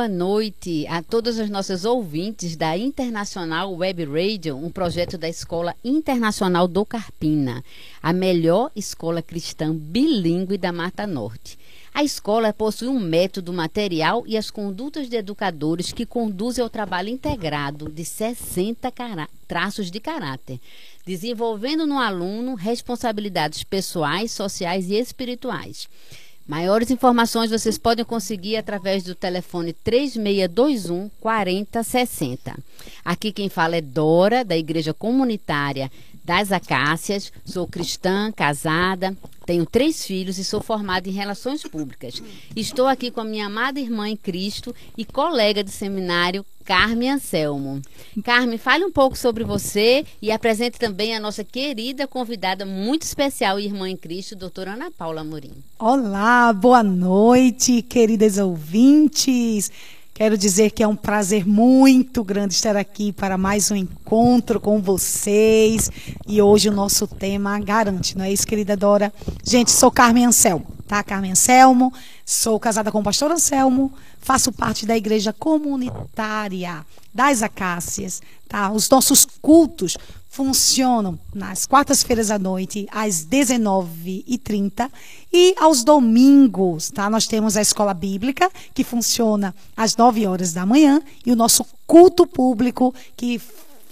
boa noite a todas as nossas ouvintes da Internacional Web Radio, um projeto da Escola Internacional do Carpina, a melhor escola cristã bilíngue da Mata Norte. A escola possui um método material e as condutas de educadores que conduzem ao trabalho integrado de 60 traços de caráter, desenvolvendo no aluno responsabilidades pessoais, sociais e espirituais. Maiores informações vocês podem conseguir através do telefone 3621 4060. Aqui quem fala é Dora, da Igreja Comunitária das Acácias. Sou cristã, casada, tenho três filhos e sou formada em Relações Públicas. Estou aqui com a minha amada irmã em Cristo e colega de seminário, Carmen Anselmo. Carmen, fale um pouco sobre você e apresente também a nossa querida convidada muito especial, irmã em Cristo, doutora Ana Paula Amorim. Olá, boa noite, queridas ouvintes. Quero dizer que é um prazer muito grande estar aqui para mais um encontro com vocês. E hoje o nosso tema garante, não é isso, querida Dora? Gente, sou Carmen Anselmo, tá? Carmen Anselmo, sou casada com o pastor Anselmo, faço parte da igreja comunitária das Acácias, tá? Os nossos cultos funcionam nas quartas-feiras à noite, às 19h30 e aos domingos, tá? Nós temos a escola bíblica, que funciona às 9 horas da manhã, e o nosso culto público, que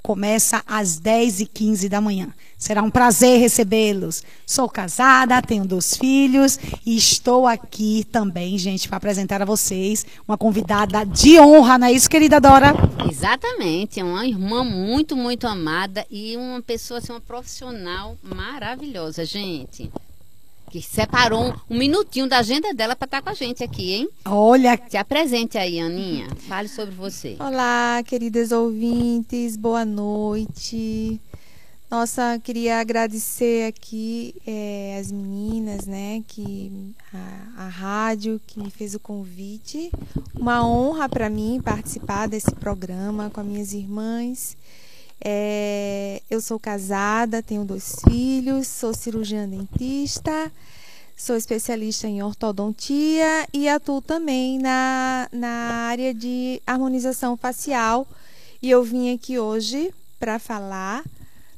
começa às 10h15 da manhã. Será um prazer recebê-los. Sou casada, tenho dois filhos e estou aqui também, gente, para apresentar a vocês uma convidada de honra, não é isso, querida Dora? Exatamente, é uma irmã muito, muito amada e uma pessoa, assim, uma profissional maravilhosa, gente que separou um, um, minutinho da agenda dela para estar tá com a gente aqui, hein? Olha. Se apresente aí, Aninha. Fale sobre você. Olá, queridas ouvintes, boa noite. Nossa, queria agradecer aqui é, as meninas, né, que a, a rádio que me fez o convite. Uma honra para mim participar desse programa com as minhas irmãs. É, eu sou casada, tenho dois filhos, sou cirurgiã dentista, sou especialista em ortodontia e atuo também na, na área de harmonização facial. E eu vim aqui hoje para falar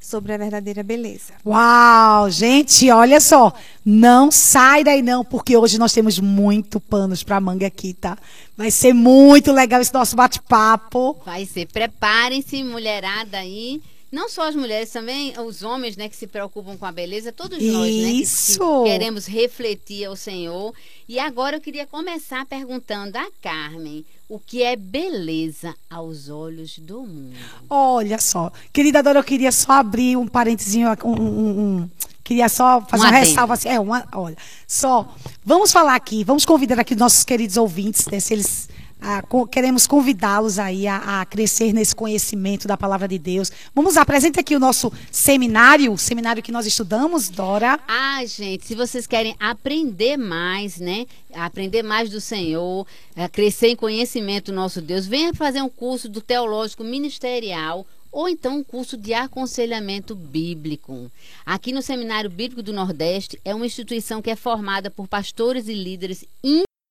sobre a verdadeira beleza. Uau, gente, olha só, não sai daí não, porque hoje nós temos muito panos para manga aqui, tá? Vai ser muito legal esse nosso bate-papo. Vai ser. Preparem-se, mulherada aí. Não só as mulheres, também os homens, né, que se preocupam com a beleza, todos Isso. nós, né, que, que queremos refletir ao Senhor. E agora eu queria começar perguntando a Carmen, o que é beleza aos olhos do mundo? Olha só, querida Dora, eu queria só abrir um parentezinho, um, um, um queria só fazer um uma ressalva assim, é uma, olha, só, vamos falar aqui, vamos convidar aqui nossos queridos ouvintes, né, se eles ah, queremos convidá-los aí a, a, crescer nesse conhecimento da palavra de Deus. Vamos apresenta aqui o nosso seminário, o seminário que nós estudamos, Dora. Ah, gente, se vocês querem aprender mais, né? Aprender mais do Senhor, eh, crescer em conhecimento do nosso Deus, venha fazer um curso do teológico ministerial ou então um curso de aconselhamento bíblico. Aqui no Seminário Bíblico do Nordeste é uma instituição que é formada por pastores e líderes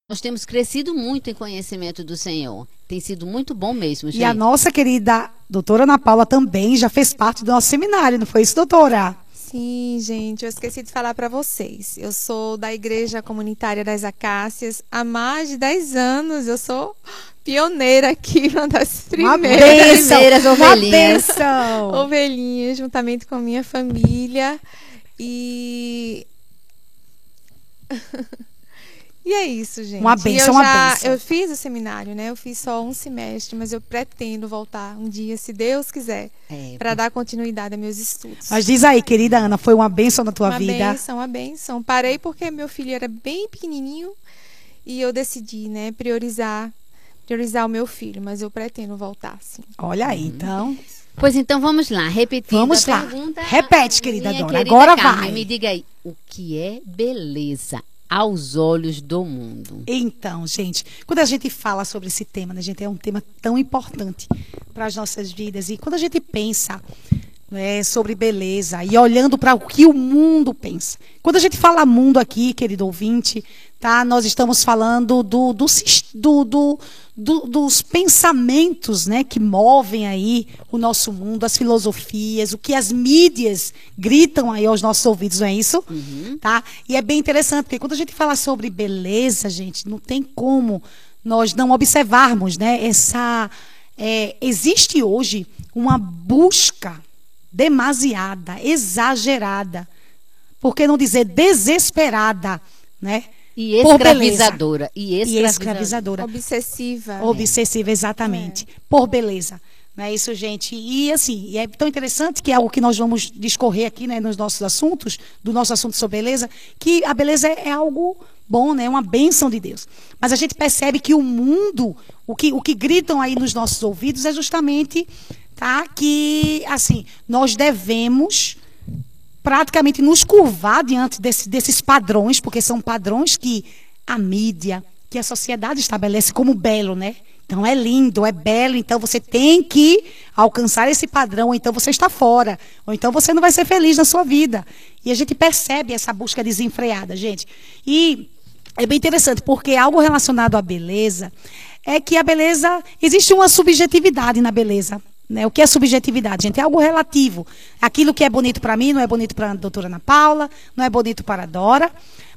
nós temos crescido muito em conhecimento do Senhor. Tem sido muito bom mesmo, gente. E a nossa querida doutora Ana Paula também já fez parte do nosso seminário, não foi isso, doutora? Sim, gente, eu esqueci de falar para vocês. Eu sou da Igreja Comunitária das Acácias há mais de 10 anos. Eu sou pioneira aqui, uma das primeiras, uma benção, primeiras ovelhinhas. Uma ovelhinhas, juntamente com a minha família. E E é isso, gente. Uma benção, uma benção. Eu fiz o seminário, né? Eu fiz só um semestre, mas eu pretendo voltar um dia, se Deus quiser, é, para dar continuidade a meus estudos. Mas diz aí, querida Ana, foi uma benção na tua uma vida? Uma benção, uma benção. Parei porque meu filho era bem pequenininho e eu decidi, né, priorizar priorizar o meu filho, mas eu pretendo voltar, sim. Olha aí, então. Pois então vamos lá, repetindo vamos a lá. pergunta. Repete, querida Dora. Agora Carmen, vai. Me diga aí, o que é beleza? Aos olhos do mundo. Então, gente, quando a gente fala sobre esse tema, né, gente, é um tema tão importante para as nossas vidas. E quando a gente pensa né, sobre beleza e olhando para o que o mundo pensa. Quando a gente fala mundo aqui, querido ouvinte, tá? Nós estamos falando do, do, do, do do, dos pensamentos né, que movem aí o nosso mundo, as filosofias, o que as mídias gritam aí aos nossos ouvidos, não é isso? Uhum. Tá? E é bem interessante, porque quando a gente fala sobre beleza, gente, não tem como nós não observarmos né, essa. É, existe hoje uma busca demasiada, exagerada, por que não dizer desesperada, né? E escravizadora. E escravizadora. E escravizadora. Obsessiva. Obsessiva, exatamente. É. Por beleza. Não é isso, gente? E assim, é tão interessante que é algo que nós vamos discorrer aqui né, nos nossos assuntos, do nosso assunto sobre beleza, que a beleza é, é algo bom, né? É uma bênção de Deus. Mas a gente percebe que o mundo, o que, o que gritam aí nos nossos ouvidos é justamente tá, que, assim, nós devemos praticamente nos curvar diante desse, desses padrões, porque são padrões que a mídia, que a sociedade estabelece como belo, né? Então é lindo, é belo, então você tem que alcançar esse padrão, ou então você está fora, ou então você não vai ser feliz na sua vida. E a gente percebe essa busca desenfreada, gente. E é bem interessante, porque algo relacionado à beleza é que a beleza, existe uma subjetividade na beleza. Né? O que é subjetividade, gente? É algo relativo. Aquilo que é bonito para mim não é bonito para a doutora Ana Paula, não é bonito para a Dora.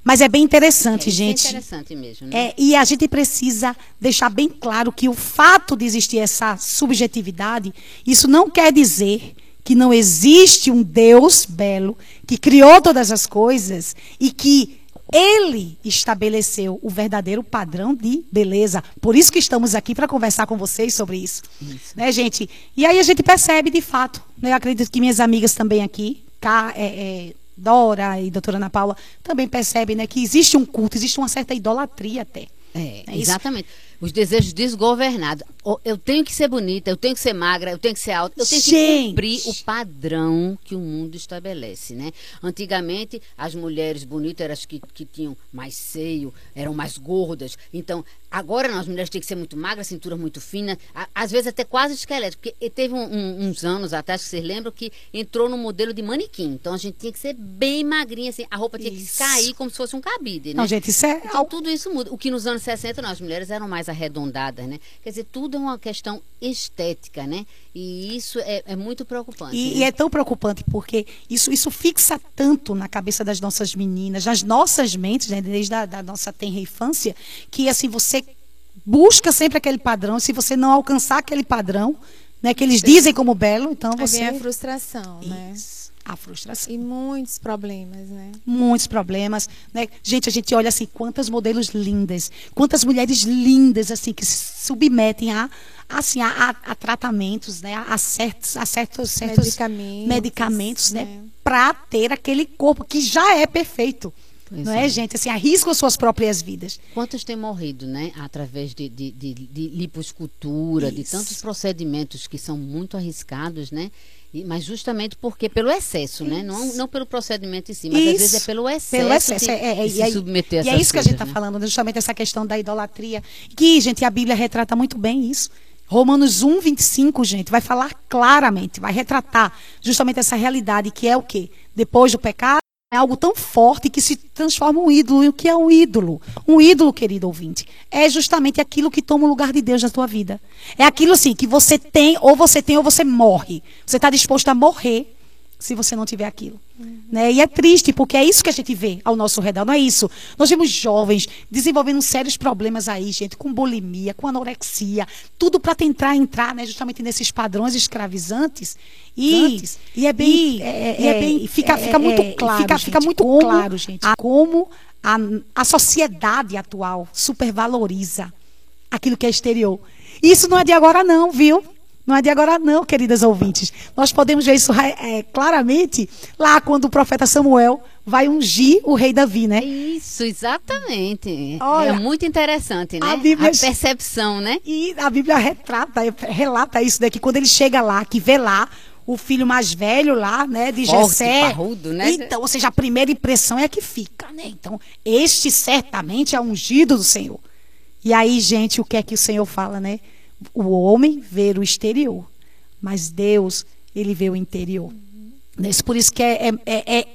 Mas é bem interessante, é, gente. É interessante mesmo. Né? É, e a gente precisa deixar bem claro que o fato de existir essa subjetividade, isso não quer dizer que não existe um Deus belo que criou todas as coisas e que ele estabeleceu o verdadeiro padrão de beleza. Por isso que estamos aqui para conversar com vocês sobre isso. isso. Né, gente? E aí a gente percebe de fato. Né? Eu acredito que minhas amigas também aqui, cá, é, é, Dora e doutora Ana Paula, também percebem né, que existe um culto, existe uma certa idolatria até. É, é exatamente. Os desejos desgovernados. Eu tenho que ser bonita, eu tenho que ser magra, eu tenho que ser alta, eu tenho Gente. que cumprir o padrão que o mundo estabelece, né? Antigamente, as mulheres bonitas eram as que, que tinham mais seio, eram mais gordas. Então, agora as mulheres têm que ser muito magras, cintura muito fina, às vezes até quase esqueleto. Porque teve um, um, uns anos atrás, que vocês lembram, que entrou no modelo de manequim. Então, a gente tinha que ser bem magrinha, assim, a roupa tinha isso. que cair como se fosse um cabide, né? Não, gente, isso é... Então, tudo isso muda. O que nos anos 60, não, as mulheres eram mais arredondadas, né? Quer dizer, tudo é uma questão estética, né? E isso é, é muito preocupante. E, né? e, é tão preocupante porque isso, isso fixa tanto na cabeça das nossas meninas, nas nossas mentes, né? desde a da nossa tenra infância, que assim, você busca sempre aquele padrão. Se você não alcançar aquele padrão, né, que eles dizem como belo, então você. Aí vem a frustração, né? Isso. né? a frustração. E muitos problemas, né? Muitos problemas, né? Gente, a gente olha assim, quantas modelos lindas, quantas mulheres lindas assim que se submetem a assim a, a, a tratamentos, né? A certos, a certos, certos medicamentos, medicamentos né? né? Para ter aquele corpo que já é perfeito. Não é, é, gente? Assim, arriscam suas próprias vidas. Quantos têm morrido, né? Através de, de, de, de liposcultura, Isso. de tantos procedimentos que são muito arriscados, né? mas justamente porque pelo excesso, né? Não, não pelo procedimento em si, mas isso. às vezes é pelo excesso. Pelo excesso. De, é, é, de se submeter a E é isso que a gente está né? falando, justamente essa questão da idolatria. Que, gente, a Bíblia retrata muito bem isso. Romanos 1, 25, gente, vai falar claramente, vai retratar justamente essa realidade que é o quê? Depois do pecado, é algo tão forte que se transforma um ídolo. E o que é um ídolo? Um ídolo, querido ouvinte, é justamente aquilo que toma o lugar de Deus na tua vida. É aquilo assim que você tem, ou você tem, ou você morre. Você está disposto a morrer se você não tiver aquilo. Uhum. Né? E é triste, porque é isso que a gente vê ao nosso redor, não é isso. Nós vemos jovens desenvolvendo sérios problemas aí, gente, com bulimia, com anorexia, tudo para tentar entrar né, justamente nesses padrões escravizantes. E, e é bem. E, é, e é, é bem fica, fica muito é, claro. Fica, gente, fica muito como, claro, gente, a, como a, a sociedade atual supervaloriza aquilo que é exterior. Isso não é de agora, não, viu? Não é de agora, não, queridas ouvintes. Nós podemos ver isso é, claramente lá quando o profeta Samuel vai ungir o rei Davi, né? Isso, exatamente. Olha, é muito interessante, né? A, Bíblia, a percepção, né? E a Bíblia retrata, relata isso daqui, quando ele chega lá, que vê lá o filho mais velho lá, né, de Forte, Jessé. Parrudo, né? Então, ou seja, a primeira impressão é que fica, né? Então, este certamente é ungido do Senhor. E aí, gente, o que é que o Senhor fala, né? O homem ver o exterior, mas Deus, ele vê o interior. Uhum. Por isso que é, é, é, é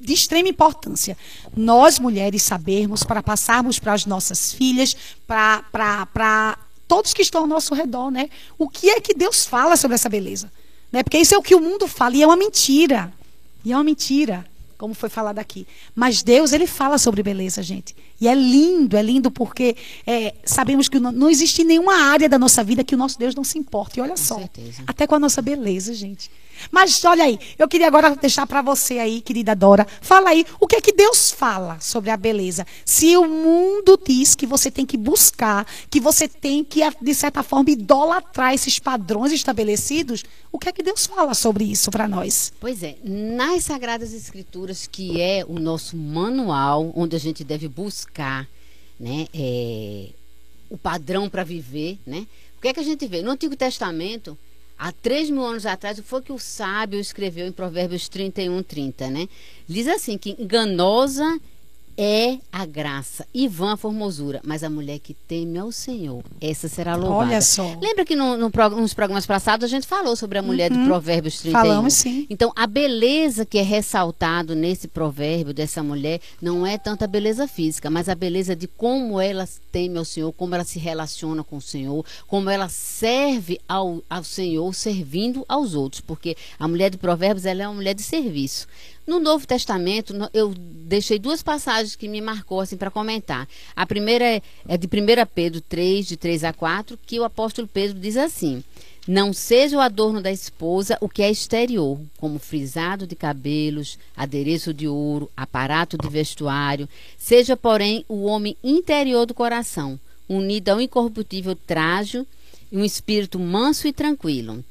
de extrema importância nós mulheres sabermos para passarmos para as nossas filhas, para todos que estão ao nosso redor, né? O que é que Deus fala sobre essa beleza? Né? Porque isso é o que o mundo fala e é uma mentira. E é uma mentira como foi falado aqui. Mas Deus, ele fala sobre beleza, gente. E é lindo, é lindo porque é, sabemos que não, existe nenhuma área da nossa vida que o nosso Deus não se importe. E olha com só, certeza. até com a nossa beleza, gente. Mas olha aí, eu queria agora deixar para você aí, querida Dora, fala aí o que é que Deus fala sobre a beleza. Se o mundo diz que você tem que buscar, que você tem que, de certa forma, idolatrar esses padrões estabelecidos, o que é que Deus fala sobre isso para nós? Pois é, nas Sagradas Escrituras, que é o nosso manual, onde a gente deve buscar né, é, o padrão para viver, né? O que é que a gente vê? No Antigo Testamento, Há três mil anos atrás, foi que o sábio escreveu em Provérbios 31, 30, né? Diz assim, que enganosa é a graça e vã a formosura, mas a mulher que teme ao Senhor, essa será louvada. Olha só. Lembra que no, no, nos programas passados a gente falou sobre a mulher uhum. de Provérbios 31? Falamos sim. Então, a beleza que é ressaltado nesse provérbio dessa mulher não é tanto a beleza física, mas a beleza de como ela teme ao Senhor, como ela se relaciona com o Senhor, como ela serve ao, ao Senhor servindo aos outros, porque a mulher de Provérbios ela é uma mulher de serviço. No Novo Testamento, eu deixei duas passagens que me marcou assim para comentar. A primeira é, é de 1 Pedro 3, de 3 a 4, que o apóstolo Pedro diz assim: Não seja o adorno da esposa o que é exterior, como frisado de cabelos, adereço de ouro, aparato de vestuário, seja, porém, o homem interior do coração, unido ao incorruptível trajo e um espírito manso e tranquilo.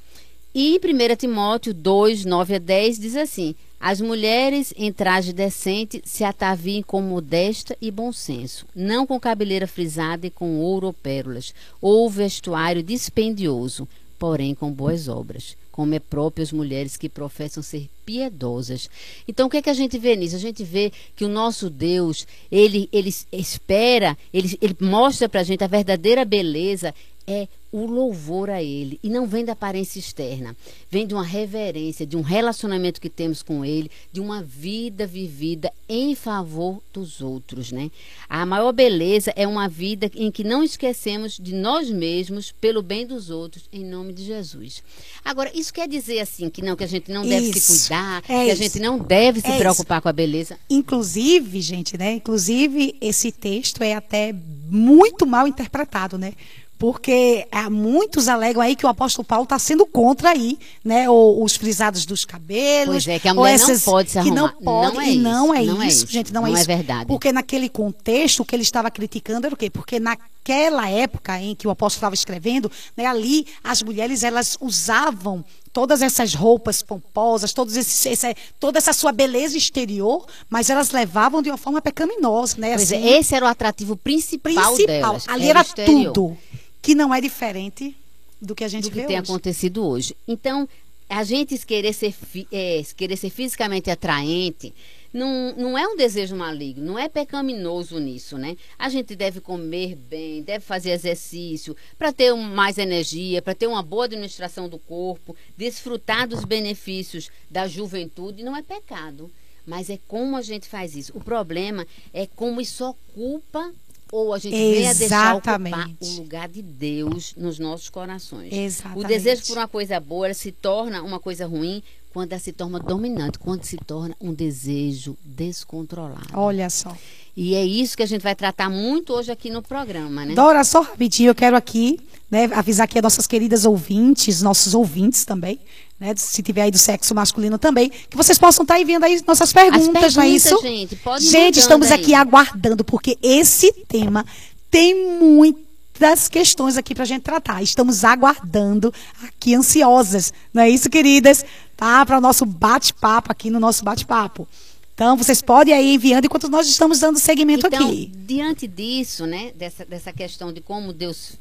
E 1 Timóteo 2, 9 a 10 diz assim: as mulheres em traje decente se ataviem com modesta e bom senso, não com cabeleira frisada e com ouro ou pérolas, ou vestuário dispendioso, porém com boas obras, como é próprio as mulheres que professam ser piedosas. Então, o que é que a gente vê nisso? A gente vê que o nosso Deus, ele, ele espera, ele, ele mostra para a gente a verdadeira beleza é o louvor a Ele. E não vem da aparência externa. Vem de uma reverência, de um relacionamento que temos com Ele, de uma vida vivida em favor dos outros, né? A maior beleza é uma vida em que não esquecemos de nós mesmos pelo bem dos outros, em nome de Jesus. Agora, isso quer dizer assim que não, que a gente não deve isso, se cuidar, é que isso. a gente não deve se é preocupar isso. com a beleza. Inclusive, gente, né? Inclusive, esse texto é até muito mal interpretado, né? Porque há muitos alegam aí que o apóstolo Paulo está sendo contra aí, né, ou, os frisados dos cabelos. Pois é, que a mulher essas, não pode se arrumar. Que não pode, não é e não é, não é isso, gente, não, não é isso. Não é verdade. Porque naquele contexto, o que ele estava criticando era o quê? Porque naquela época em que o apóstolo estava escrevendo, né, ali as mulheres, elas usavam todas essas roupas pomposas, todos esses, esse, toda essa sua beleza exterior, mas elas levavam de uma forma pecaminosa, né? Pois é, assim, é, esse era o atrativo principal, principal. delas. Ali era, era tudo que não é diferente do que a gente do que vê tem hoje. acontecido hoje. Então, a gente querer ser, é, querer ser fisicamente atraente não, não é um desejo maligno, não é pecaminoso nisso, né? A gente deve comer bem, deve fazer exercício para ter um, mais energia, para ter uma boa administração do corpo, desfrutar dos benefícios da juventude, não é pecado. Mas é como a gente faz isso. O problema é como isso ocupa ou a gente venha deixar ocupar o lugar de Deus nos nossos corações. Exatamente. O desejo por uma coisa boa se torna uma coisa ruim quando ela se torna dominante, quando se torna um desejo descontrolado. Olha só. E é isso que a gente vai tratar muito hoje aqui no programa, né? Dora, só rapidinho, eu quero aqui né, avisar aqui as nossas queridas ouvintes, nossos ouvintes também, né, se tiver aí do sexo masculino também, que vocês possam estar enviando aí nossas perguntas, perguntas não é isso? Gente, pode gente estamos aí. aqui aguardando, porque esse tema tem muitas questões aqui para a gente tratar. Estamos aguardando aqui ansiosas, não é isso, queridas? Tá? Para o nosso bate-papo aqui no nosso bate-papo. Então, vocês podem ir enviando enquanto nós estamos dando seguimento então, aqui. Diante disso, né, dessa, dessa questão de como Deus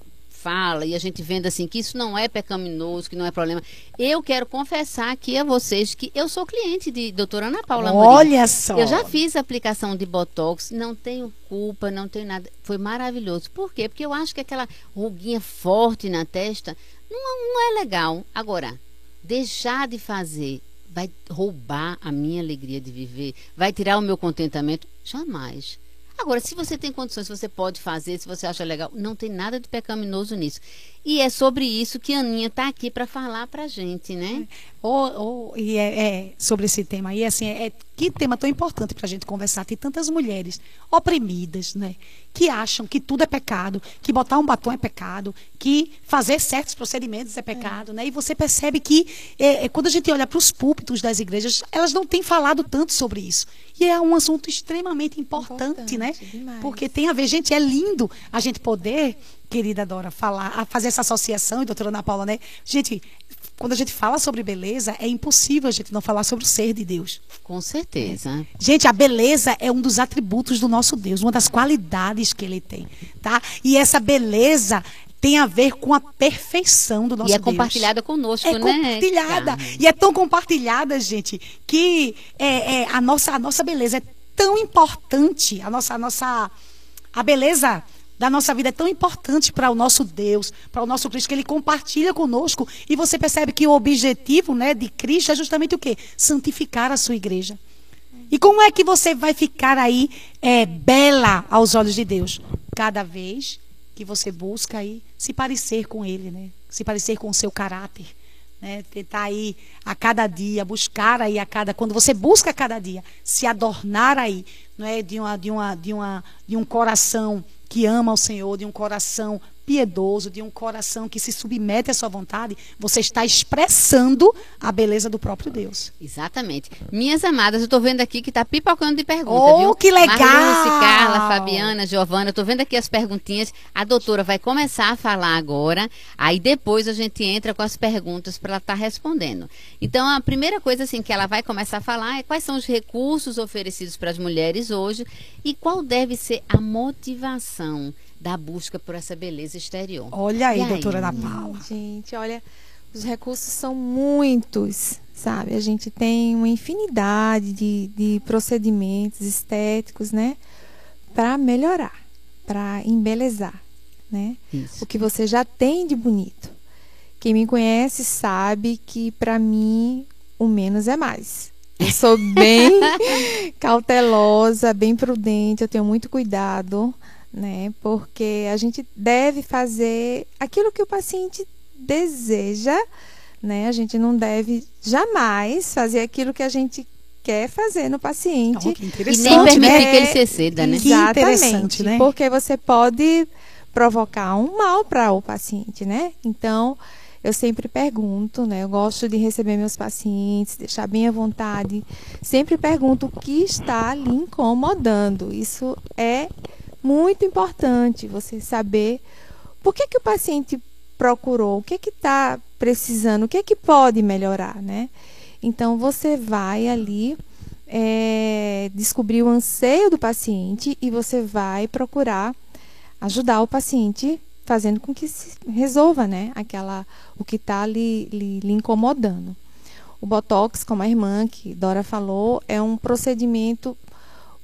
fala e a gente vendo assim que isso não é pecaminoso, que não é problema. Eu quero confessar aqui a vocês que eu sou cliente de doutora Ana Paula Olha só. Eu já fiz aplicação de Botox, não tenho culpa, não tenho nada. Foi maravilhoso. Por quê? Porque eu acho que aquela ruguinha forte na testa não, não é legal. Agora, deixar de fazer vai roubar a minha alegria de viver? Vai tirar o meu contentamento? Jamais. Agora, se você tem condições, você pode fazer, se você acha legal, não tem nada de pecaminoso nisso. E é sobre isso que a Aninha está aqui para falar para a gente, né? Oh, oh, e é, é, sobre esse tema. E assim, é, que tema tão importante para a gente conversar. Tem tantas mulheres oprimidas, né? Que acham que tudo é pecado, que botar um batom é pecado, que fazer certos procedimentos é pecado, é. né? E você percebe que é, é quando a gente olha para os púlpitos das igrejas, elas não têm falado tanto sobre isso. E é um assunto extremamente importante, importante né? Demais. Porque tem a ver, gente, é lindo a gente poder querida Dora, falar, a fazer essa associação, e doutora Ana Paula, né? Gente, quando a gente fala sobre beleza, é impossível a gente não falar sobre o ser de Deus. Com certeza. Gente, a beleza é um dos atributos do nosso Deus, uma das qualidades que ele tem, tá? E essa beleza tem a ver com a perfeição do nosso Deus. E é Deus. compartilhada conosco, é né? compartilhada. E é tão compartilhada, gente, que é, é, a, nossa, a nossa beleza é tão importante, a nossa, a nossa a beleza da nossa vida é tão importante para o nosso Deus, para o nosso Cristo, que ele compartilha conosco. E você percebe que o objetivo né, de Cristo é justamente o quê? Santificar a sua igreja. E como é que você vai ficar aí é, bela aos olhos de Deus? Cada vez que você busca aí se parecer com Ele, né? Se parecer com o seu caráter. Né? Tentar aí a cada dia, buscar aí a cada. Quando você busca a cada dia, se adornar aí, não é? De, uma, de, uma, de, uma, de um coração que ama o Senhor, de um coração piedoso, de um coração que se submete à sua vontade, você está expressando a beleza do próprio Deus. Exatamente. Minhas amadas, eu estou vendo aqui que está pipocando de perguntas, oh, viu? que legal! Marluce, Carla, Fabiana, Giovana, estou vendo aqui as perguntinhas. A doutora vai começar a falar agora, aí depois a gente entra com as perguntas para ela estar tá respondendo. Então, a primeira coisa assim que ela vai começar a falar é quais são os recursos oferecidos para as mulheres hoje e qual deve ser a motivação da busca por essa beleza exterior. Olha aí, aí? doutora Ana Paula. Gente, olha, os recursos são muitos, sabe? A gente tem uma infinidade de, de procedimentos estéticos, né? Para melhorar, para embelezar, né? Isso. O que você já tem de bonito. Quem me conhece sabe que para mim o menos é mais. Eu sou bem cautelosa, bem prudente, eu tenho muito cuidado né? Porque a gente deve fazer aquilo que o paciente deseja, né? A gente não deve jamais fazer aquilo que a gente quer fazer no paciente. Oh, e nem permitir né? que ele se exceda, né? Exatamente, né? Porque você pode provocar um mal para o paciente, né? Então, eu sempre pergunto, né? Eu gosto de receber meus pacientes, deixar bem à vontade. Sempre pergunto o que está lhe incomodando. Isso é muito importante você saber por que, que o paciente procurou, o que que está precisando, o que que pode melhorar, né? Então você vai ali é, descobrir o anseio do paciente e você vai procurar ajudar o paciente fazendo com que se resolva, né? Aquela o que está lhe, lhe, lhe incomodando. O botox, como a irmã que Dora falou, é um procedimento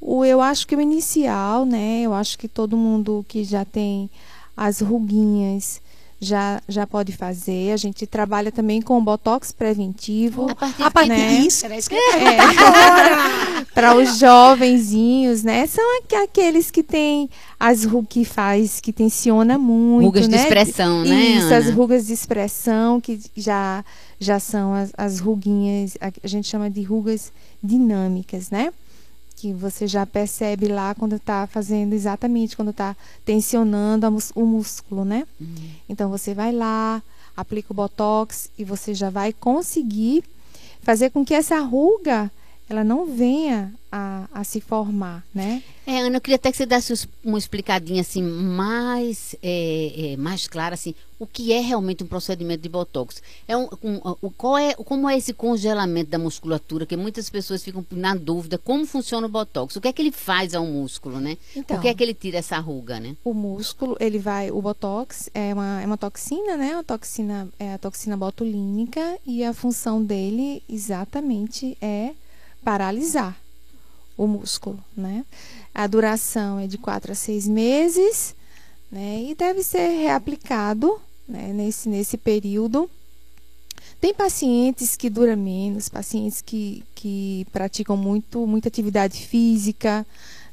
o, eu acho que o inicial, né? Eu acho que todo mundo que já tem as ruguinhas já, já pode fazer. A gente trabalha também com botox preventivo. A partir, a partir né? disso, era isso que é. Para os jovenzinhos, né? São aqueles que têm as rugas que faz, que tensiona muito. Rugas né? de expressão, né? Isso, Ana? as rugas de expressão, que já, já são as, as ruguinhas, a gente chama de rugas dinâmicas, né? Que você já percebe lá quando está fazendo exatamente, quando está tensionando o músculo, né? Uhum. Então você vai lá, aplica o botox e você já vai conseguir fazer com que essa ruga ela não venha a, a se formar, né? É, Ana, eu queria até que você desse uma explicadinha assim mais, é, é, mais clara assim, o que é realmente um procedimento de botox? É um, um, qual é, como é esse congelamento da musculatura? Que muitas pessoas ficam na dúvida como funciona o botox? O que é que ele faz ao músculo, né? Então, Por que é que ele tira essa ruga, né? O músculo, ele vai, o botox é uma, é uma toxina, né? A toxina é a toxina botulínica e a função dele exatamente é paralisar o músculo, né? A duração é de 4 a 6 meses, né? E deve ser reaplicado né? nesse, nesse período, Tem pacientes que duram menos, pacientes que, que praticam muito, muita atividade física,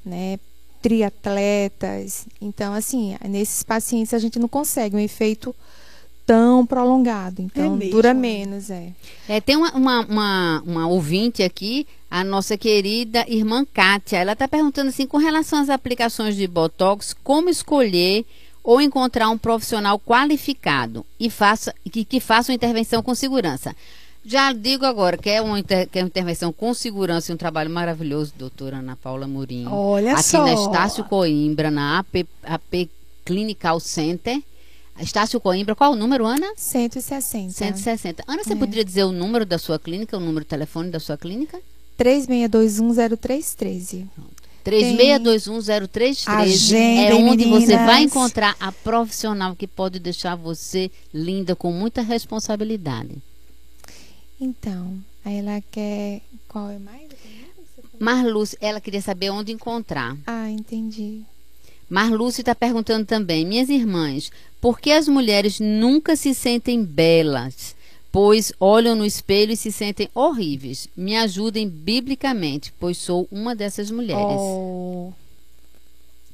né? Triatletas. Então, assim, nesses pacientes a gente não consegue um efeito tão prolongado. Então, é dura menos, é. é tem uma, uma, uma, uma, ouvinte aqui, a nossa querida irmã Kátia. Ela está perguntando assim, com relação às aplicações de Botox, como escolher ou encontrar um profissional qualificado e faça, que, que faça uma intervenção com segurança. Já digo agora que é uma, inter, que é uma intervenção com segurança e um trabalho maravilhoso, doutora Ana Paula Mourinho. Olha aqui só. na Estácio Coimbra, na AP, AP Clinical Center. Estácio Coimbra, qual o número, Ana? 160. 160. Ana, você é. poderia dizer o número da sua clínica, o número de telefone da sua clínica? 36210313. 36210313 é onde meninas. você vai encontrar a profissional que pode deixar você linda com muita responsabilidade. Então, aí ela quer qual é mais? Marluce, ela queria saber onde encontrar. Ah, entendi. Marluce está perguntando também, minhas irmãs, por que as mulheres nunca se sentem belas? Pois olham no espelho e se sentem horríveis. Me ajudem biblicamente, pois sou uma dessas mulheres. Oh.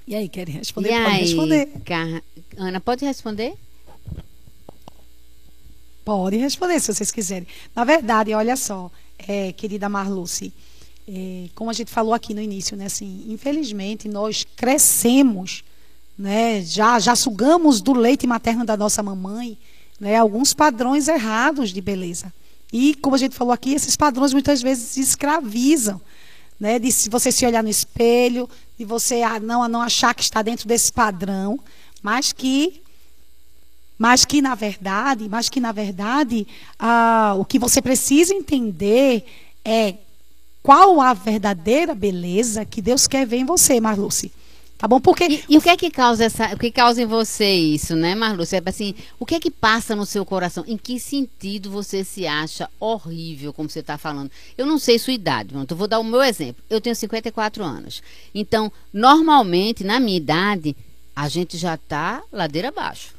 E aí, querem responder? E pode aí, responder. Car... Ana, pode responder? Pode responder, se vocês quiserem. Na verdade, olha só, é, querida Marluce, é, como a gente falou aqui no início, né, assim, infelizmente nós crescemos, né, já, já sugamos do leite materno da nossa mamãe, né, alguns padrões errados de beleza. E, como a gente falou aqui, esses padrões muitas vezes escravizam. Né, de você se olhar no espelho, de você ah, não, não achar que está dentro desse padrão, mas que mas que na verdade, mas que na verdade, ah, o que você precisa entender é qual a verdadeira beleza que Deus quer ver em você, Marluce. Tá bom? Porque e, e, o que é que causa essa, o que causa em você isso, né, Marluce? É assim, o que é que passa no seu coração? Em que sentido você se acha horrível, como você está falando? Eu não sei sua idade, pronto, eu vou dar o meu exemplo. Eu tenho 54 anos. Então, normalmente, na minha idade, a gente já está ladeira abaixo.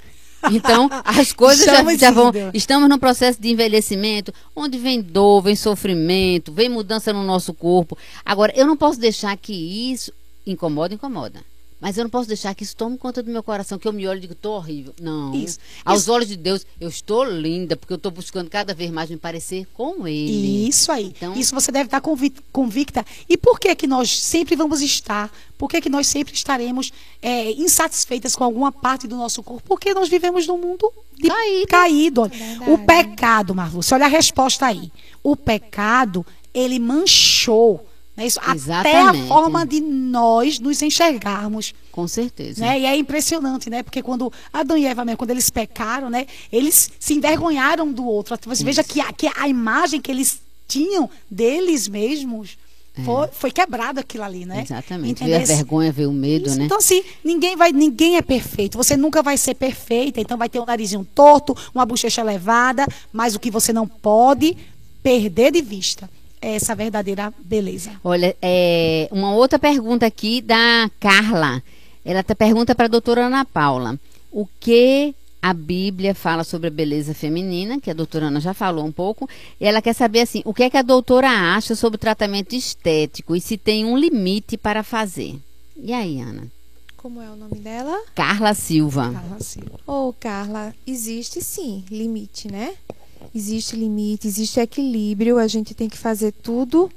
Então, as coisas já, já, vão. Estamos num processo de envelhecimento, onde vem dor, vem sofrimento, vem mudança no nosso corpo. Agora, eu não posso deixar que isso incomoda, incomoda. Mas eu não posso deixar que isso tome conta do meu coração, que eu me olho e digo, estou horrível. Não. Isso. Aos isso. olhos de Deus, eu estou linda, porque eu estou buscando cada vez mais me parecer com Ele. Isso aí. Então, isso você deve estar convicta. E por que que nós sempre vamos estar? Por que que nós sempre estaremos é, insatisfeitas com alguma parte do nosso corpo? Porque nós vivemos num mundo de caído. caído. É o pecado, Marlúcia, olha a resposta aí. O pecado, ele manchou né? Isso, até a forma de nós nos enxergarmos. Com certeza. Né? E é impressionante, né? Porque quando Adão e Eva, mesmo, quando eles pecaram, né? Eles se envergonharam do outro. Você Isso. veja que a, que a imagem que eles tinham deles mesmos é. foi, foi quebrado aquilo ali, né? Exatamente. Ver a vergonha, ver o medo, Isso. né? Então, assim, ninguém, vai, ninguém é perfeito. Você nunca vai ser perfeita. Então, vai ter um narizinho torto, uma bochecha levada. Mas o que você não pode perder de vista essa verdadeira beleza. Olha, é, uma outra pergunta aqui da Carla. Ela tá, pergunta para a doutora Ana Paula. O que a Bíblia fala sobre a beleza feminina, que a doutora Ana já falou um pouco. E ela quer saber assim, o que é que a doutora acha sobre o tratamento estético e se tem um limite para fazer. E aí, Ana? Como é o nome dela? Carla Silva. Carla Silva. Ô, oh, Carla, existe sim limite, né? Existe limite, existe equilíbrio, a gente tem que fazer tudo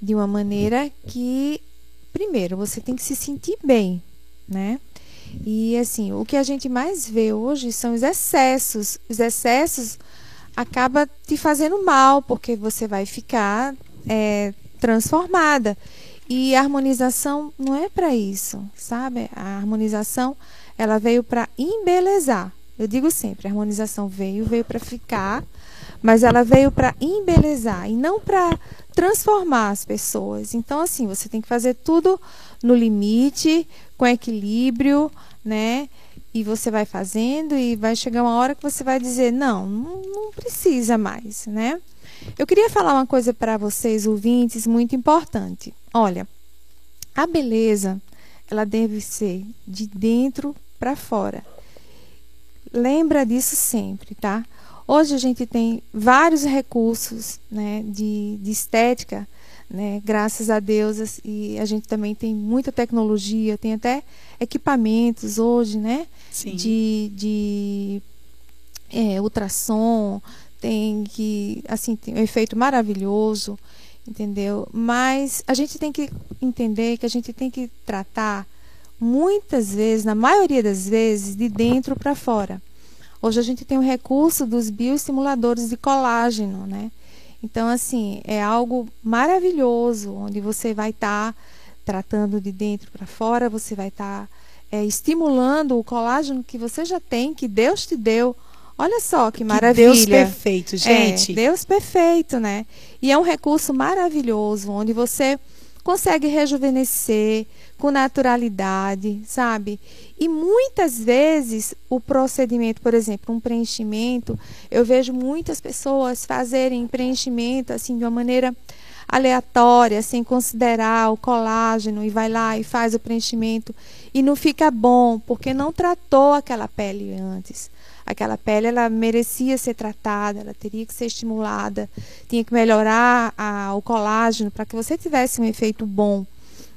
de uma maneira que, primeiro, você tem que se sentir bem, né? E assim, o que a gente mais vê hoje são os excessos. Os excessos acaba te fazendo mal, porque você vai ficar é, transformada. E a harmonização não é para isso, sabe? A harmonização ela veio para embelezar. Eu digo sempre, a harmonização veio, veio para ficar mas ela veio para embelezar e não para transformar as pessoas. Então, assim, você tem que fazer tudo no limite, com equilíbrio, né? E você vai fazendo e vai chegar uma hora que você vai dizer: não, não, não precisa mais, né? Eu queria falar uma coisa para vocês, ouvintes, muito importante. Olha, a beleza, ela deve ser de dentro para fora. Lembra disso sempre, tá? Hoje a gente tem vários recursos né, de, de estética, né, graças a Deus, e a gente também tem muita tecnologia, tem até equipamentos hoje, né? Sim. De, de é, ultrassom, tem que, assim, tem um efeito maravilhoso, entendeu? Mas a gente tem que entender que a gente tem que tratar muitas vezes, na maioria das vezes, de dentro para fora. Hoje a gente tem o recurso dos bioestimuladores de colágeno, né? Então, assim, é algo maravilhoso, onde você vai estar tá tratando de dentro para fora, você vai estar tá, é, estimulando o colágeno que você já tem, que Deus te deu. Olha só que maravilha. Deus perfeito, gente. É, Deus perfeito, né? E é um recurso maravilhoso, onde você consegue rejuvenescer com naturalidade, sabe? E muitas vezes o procedimento, por exemplo, um preenchimento, eu vejo muitas pessoas fazerem preenchimento assim de uma maneira aleatória, sem considerar o colágeno e vai lá e faz o preenchimento e não fica bom porque não tratou aquela pele antes. Aquela pele ela merecia ser tratada, ela teria que ser estimulada, tinha que melhorar a, o colágeno para que você tivesse um efeito bom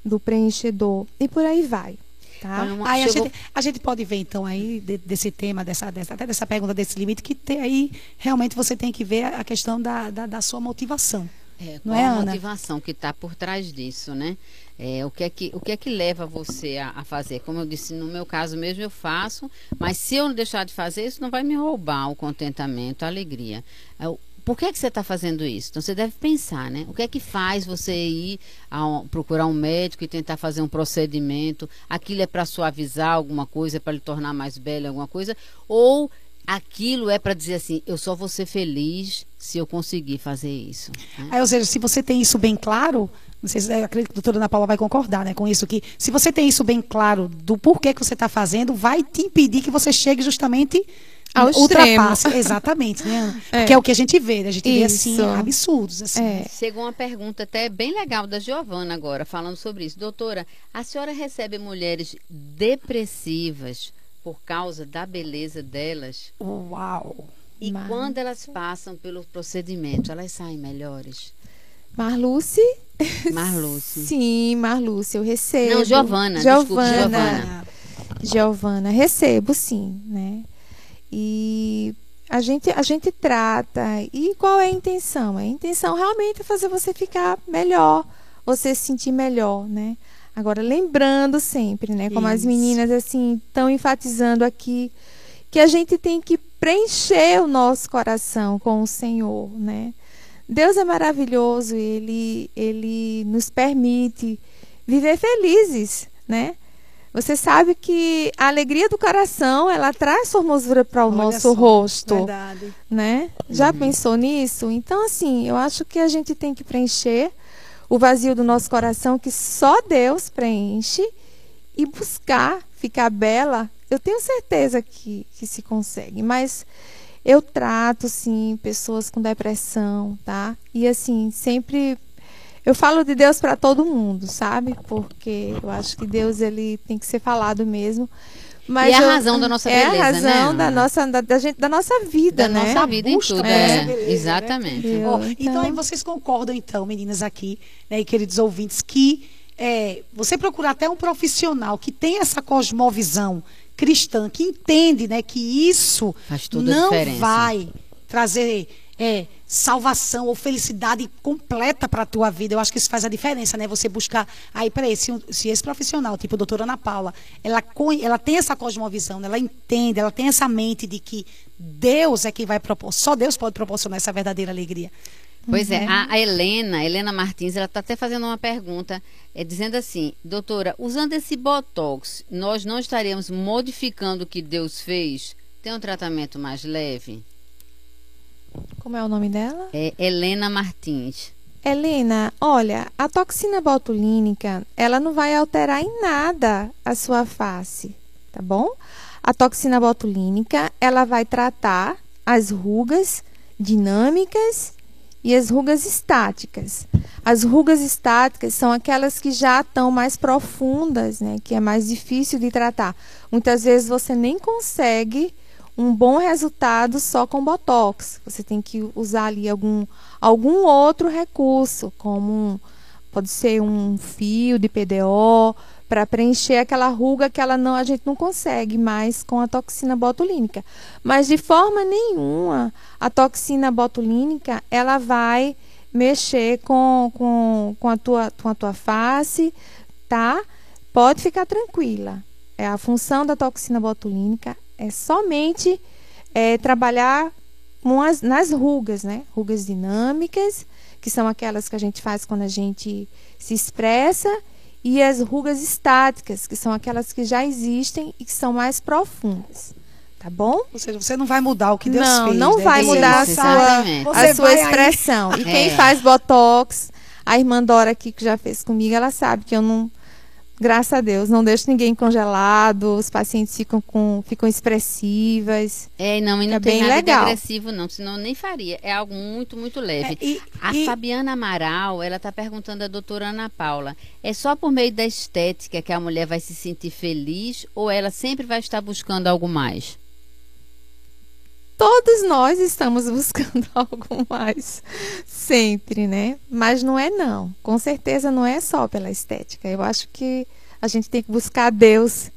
do preenchedor e por aí vai. Tá? Aí a, gente, a gente pode ver, então, aí, de, desse tema, dessa, dessa, até dessa pergunta, desse limite, que tem, aí realmente você tem que ver a questão da, da, da sua motivação. É, não é, a Ana? motivação que está por trás disso, né? É, o, que é que, o que é que leva você a, a, fazer? Como eu disse, no meu caso mesmo eu faço, mas se eu não deixar de fazer, isso não vai me roubar o contentamento, a alegria. É, por que, é que você está fazendo isso? Então você deve pensar, né? O que é que faz você ir a, procurar um médico e tentar fazer um procedimento? Aquilo é para suavizar alguma coisa, é para lhe tornar mais bela alguma coisa? Ou aquilo é para dizer assim, eu só vou ser feliz se eu conseguir fazer isso. Né? Aí, ou seja, se você tem isso bem claro, não sei se, acredito que a doutora Ana Paula vai concordar né, com isso, que se você tem isso bem claro do porquê que você está fazendo, vai te impedir que você chegue justamente ao ultrapassa. Exatamente, né? É. Que é o que a gente vê, né? A gente Isso. vê assim, absurdos. Assim. É. Chegou uma pergunta até bem legal da Giovana agora, falando sobre isso. Doutora, a senhora recebe mulheres depressivas por causa da beleza delas? Uau! E Mar... quando elas passam pelo procedimento, elas saem melhores? Marluce? Marluce. Sim, Marluce, eu recebo. Não, Giovana, Giovana. Desculpe, Giovana. Giovana, recebo sim, né? E a gente, a gente trata. E qual é a intenção? A intenção realmente é fazer você ficar melhor, você se sentir melhor, né? Agora, lembrando sempre, né? Como Isso. as meninas, assim, estão enfatizando aqui, que a gente tem que preencher o nosso coração com o Senhor, né? Deus é maravilhoso, ele, ele nos permite viver felizes, né? Você sabe que a alegria do coração, ela traz formosura para o Olha nosso só, rosto. Verdade. Né? Já uhum. pensou nisso? Então, assim, eu acho que a gente tem que preencher o vazio do nosso coração, que só Deus preenche, e buscar ficar bela. Eu tenho certeza que, que se consegue, mas eu trato, sim, pessoas com depressão, tá? E, assim, sempre eu falo de Deus para todo mundo, sabe? Porque eu acho que Deus ele tem que ser falado mesmo. Mas e é a razão da nossa beleza, É a razão né? da nossa da, da, gente, da nossa vida, da né? nossa vida em tudo, é. Beleza, né? Exatamente. Né? Oh, então... então aí vocês concordam então, meninas aqui, né, e queridos ouvintes, que é, você procurar até um profissional que tem essa cosmovisão cristã, que entende, né, que isso não vai trazer é, salvação ou felicidade completa para a tua vida. Eu acho que isso faz a diferença, né? Você buscar. Aí, peraí, se, se esse profissional, tipo a doutora Ana Paula, ela, ela tem essa cosmovisão, ela entende, ela tem essa mente de que Deus é quem vai proporcionar, só Deus pode proporcionar essa verdadeira alegria. Pois é, uhum. é, a, a, Helena, Helena Martins, ela está até fazendo uma pergunta, é, dizendo assim, doutora, usando esse Botox, nós não estaremos modificando o que Deus fez? Tem um tratamento mais leve? Como é o nome dela? É Helena Martins. Helena, olha, a toxina botulínica, ela não vai alterar em nada a sua face, tá bom? A toxina botulínica, ela vai tratar as rugas dinâmicas e as rugas estáticas. As rugas estáticas são aquelas que já estão mais profundas, né, que é mais difícil de tratar. Muitas vezes você nem consegue um bom resultado só com botox. Você tem que usar ali algum, algum outro recurso, como um, pode ser um fio de PDO para preencher aquela ruga que ela não a gente não consegue mais com a toxina botulínica. Mas de forma nenhuma a toxina botulínica ela vai mexer com, com, com, a, tua, com a tua face, tá? Pode ficar tranquila. É a função da toxina botulínica é somente é, trabalhar as, nas rugas, né? Rugas dinâmicas, que são aquelas que a gente faz quando a gente se expressa, e as rugas estáticas, que são aquelas que já existem e que são mais profundas. Tá bom? Ou seja, você não vai mudar o que Deus não, fez. Não, não né? vai mudar a sua, a sua expressão. Aí... E quem é. faz botox, a irmã Dora aqui que já fez comigo, ela sabe que eu não Graças a Deus, não deixo ninguém congelado, os pacientes ficam com ficam expressivas. É, não, e não é tem nada legal. de agressivo não, senão nem faria. É algo muito, muito leve. É, e, a e... Fabiana Amaral, ela está perguntando à doutora Ana Paula, é só por meio da estética que a mulher vai se sentir feliz ou ela sempre vai estar buscando algo mais? Todos nós estamos buscando algo mais, sempre, né? Mas não é não. Com certeza não é só pela estética. Eu acho que a gente tem que buscar Deus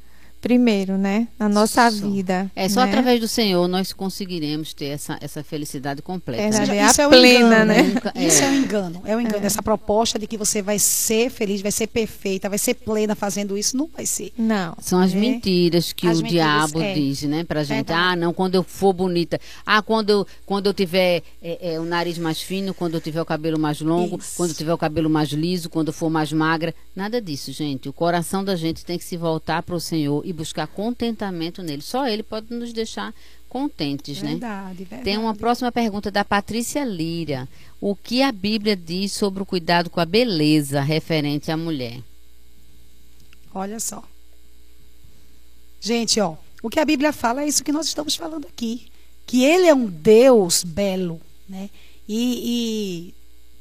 primeiro, né? Na nossa só. vida. É só né? através do Senhor nós conseguiremos ter essa, essa felicidade completa. É, né? Isso é, plena, engano, né? Isso é um engano. É um engano. É. Essa proposta de que você vai ser feliz, vai ser perfeita, vai ser plena fazendo isso, não vai ser. Não. São as é. mentiras que as o mentiras, diabo é. diz, né? Pra gente. Ah, não, quando eu for bonita. Ah, quando eu, quando eu tiver é, é, o nariz mais fino, quando eu tiver o cabelo mais longo, isso. quando eu tiver o cabelo mais liso, quando eu for mais magra. Nada disso, gente. O coração da gente tem que se voltar para o Senhor e buscar contentamento nele. Só ele pode nos deixar contentes, verdade, né? Verdade. Tem uma próxima pergunta da Patrícia Lira. O que a Bíblia diz sobre o cuidado com a beleza referente à mulher? Olha só. Gente, ó, o que a Bíblia fala é isso que nós estamos falando aqui. Que ele é um Deus belo, né? E, e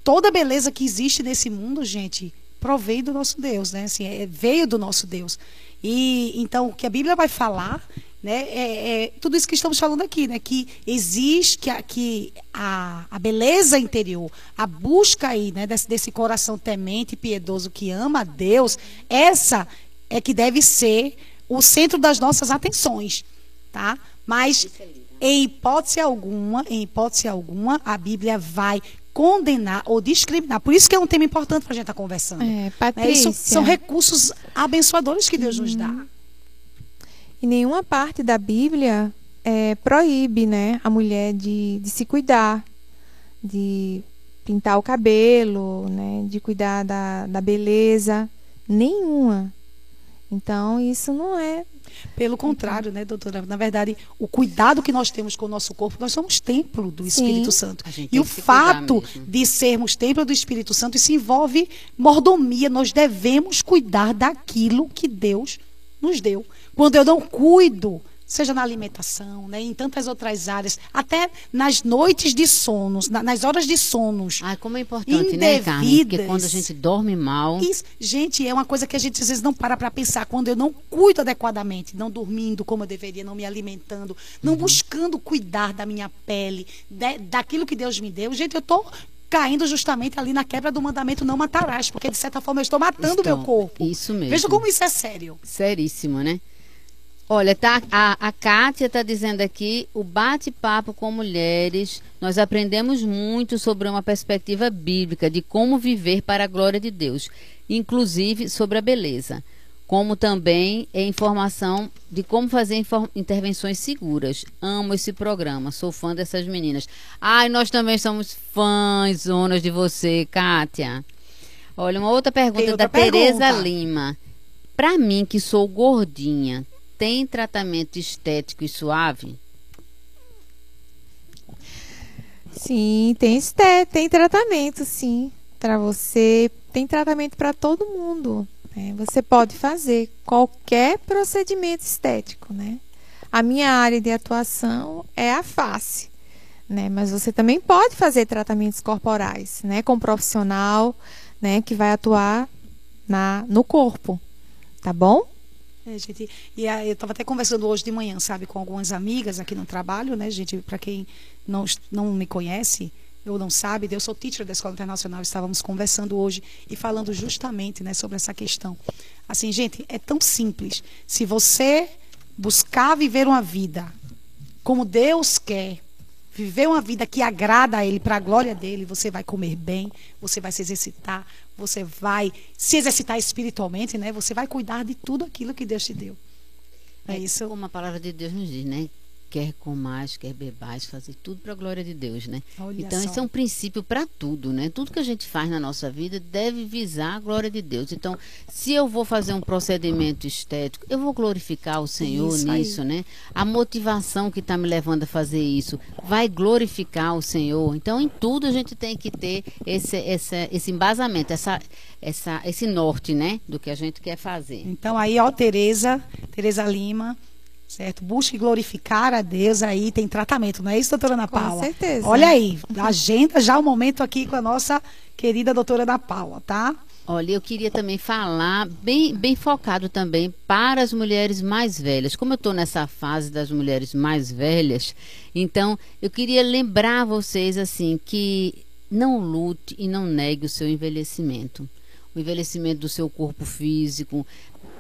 toda beleza que existe nesse mundo, gente, provém do nosso Deus, né? Assim, é, veio do nosso Deus. E então o que a Bíblia vai falar, né, é, é tudo isso que estamos falando aqui, né, que existe que a, que a, a beleza interior, a busca aí, né, desse, desse coração temente e piedoso que ama a Deus, essa é que deve ser o centro das nossas atenções, tá? Mas em hipótese alguma, em hipótese alguma, a Bíblia vai condenar ou discriminar. Por isso que é um tema importante para a gente estar tá conversando. É, Patrícia. Né? Isso são recursos abençoadores que Deus nos dá. Uhum. E nenhuma parte da Bíblia é, proíbe né, a mulher de, de se cuidar, de pintar o cabelo, né, de cuidar da, da beleza. Nenhuma. Então, isso não é pelo contrário, né, doutora? Na verdade, o cuidado que nós temos com o nosso corpo, nós somos templo do Espírito Sim. Santo. E o fato de sermos templo do Espírito Santo, isso envolve mordomia. Nós devemos cuidar daquilo que Deus nos deu. Quando eu não cuido seja na alimentação, né, em tantas outras áreas, até nas noites de sonos, na, nas horas de sonos. Ah, como é importante, né, Carmen? Porque quando a gente dorme mal. Isso, gente, é uma coisa que a gente às vezes não para para pensar. Quando eu não cuido adequadamente, não dormindo como eu deveria, não me alimentando, não uhum. buscando cuidar da minha pele, de, daquilo que Deus me deu. Gente, eu estou caindo justamente ali na quebra do mandamento não matarás, porque de certa forma eu estou matando o meu corpo. Isso mesmo. Veja como isso é sério. Seríssimo, né? Olha, tá, a, a Kátia está dizendo aqui, o bate-papo com mulheres, nós aprendemos muito sobre uma perspectiva bíblica de como viver para a glória de Deus, inclusive sobre a beleza, como também é informação de como fazer intervenções seguras. Amo esse programa, sou fã dessas meninas. Ai, nós também somos fãs, zonas de você, Kátia. Olha, uma outra pergunta outra da Tereza Lima. Para mim, que sou gordinha, tem tratamento estético e suave? Sim, tem, tem tratamento, sim. Para você, tem tratamento para todo mundo. Né? Você pode fazer qualquer procedimento estético, né? A minha área de atuação é a face, né? Mas você também pode fazer tratamentos corporais, né? Com um profissional, né? Que vai atuar na, no corpo, tá bom? É, gente, e a, eu estava até conversando hoje de manhã, sabe, com algumas amigas aqui no trabalho, né, gente, para quem não, não me conhece ou não sabe, eu sou teacher da Escola Internacional, estávamos conversando hoje e falando justamente, né, sobre essa questão. Assim, gente, é tão simples. Se você buscar viver uma vida como Deus quer, viver uma vida que agrada a Ele, para a glória dele, você vai comer bem, você vai se exercitar, você vai se exercitar espiritualmente, né? Você vai cuidar de tudo aquilo que Deus te deu. É, é isso. Como a palavra de Deus nos diz, né? Quer comais, quer bebais, fazer tudo para a glória de Deus, né? Olha então, só. esse é um princípio para tudo, né? Tudo que a gente faz na nossa vida deve visar a glória de Deus. Então, se eu vou fazer um procedimento estético, eu vou glorificar o Senhor isso nisso, aí. né? A motivação que está me levando a fazer isso vai glorificar o Senhor. Então, em tudo a gente tem que ter esse, esse, esse embasamento, essa, essa, esse norte, né? Do que a gente quer fazer. Então, aí, ó, Tereza, Tereza Lima certo? Busque glorificar a Deus aí, tem tratamento, não é isso, doutora Ana Paula? Com certeza. Olha aí, agenda já o momento aqui com a nossa querida doutora Ana Paula, tá? Olha, eu queria também falar, bem, bem focado também para as mulheres mais velhas. Como eu estou nessa fase das mulheres mais velhas, então eu queria lembrar vocês assim que não lute e não negue o seu envelhecimento o envelhecimento do seu corpo físico,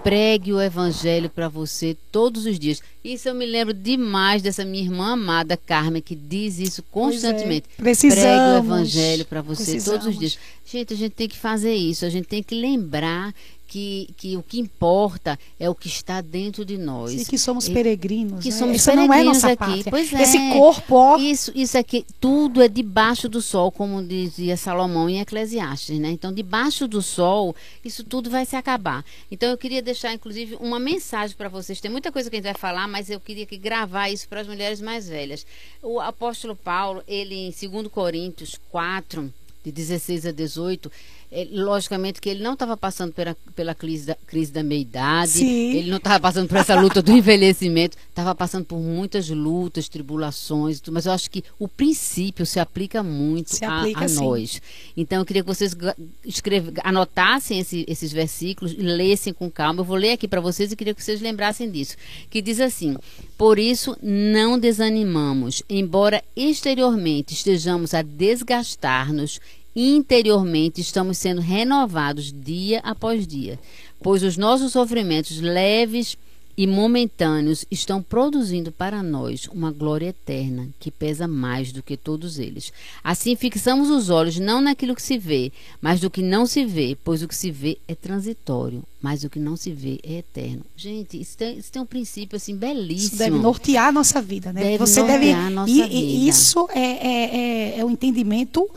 pregue o evangelho para você todos os dias. Isso eu me lembro demais dessa minha irmã amada Carmen que diz isso é. constantemente. É. Precisamos. Pregue o evangelho para você Precisamos. todos os dias. Gente, a gente tem que fazer isso, a gente tem que lembrar que, que o que importa é o que está dentro de nós. E que somos peregrinos. Que né? somos Isso peregrinos não é nossa aqui. Pátria. Pois é. Esse corpo, ó. Isso, isso aqui, tudo é debaixo do sol, como dizia Salomão em Eclesiastes, né? Então, debaixo do sol, isso tudo vai se acabar. Então, eu queria deixar, inclusive, uma mensagem para vocês. Tem muita coisa que a gente vai falar, mas eu queria que gravar isso para as mulheres mais velhas. O apóstolo Paulo, ele em 2 Coríntios 4, de 16 a 18, é, logicamente que ele não estava passando pela, pela crise, da, crise da meia-idade, ele não estava passando por essa luta do envelhecimento, estava passando por muitas lutas, tribulações, mas eu acho que o princípio se aplica muito se aplica, a, a nós. Então eu queria que vocês escreve, anotassem esse, esses versículos e lessem com calma. Eu vou ler aqui para vocês e queria que vocês lembrassem disso. Que diz assim: Por isso não desanimamos, embora exteriormente estejamos a desgastar-nos interiormente estamos sendo renovados dia após dia, pois os nossos sofrimentos leves e momentâneos estão produzindo para nós uma glória eterna que pesa mais do que todos eles. Assim fixamos os olhos não naquilo que se vê, mas do que não se vê, pois o que se vê é transitório, mas o que não se vê é eterno. Gente, isso tem, isso tem um princípio assim belíssimo. Isso deve nortear a nossa vida, né? Deve Você nortear deve a nossa e, vida. E isso é, é, é, é o entendimento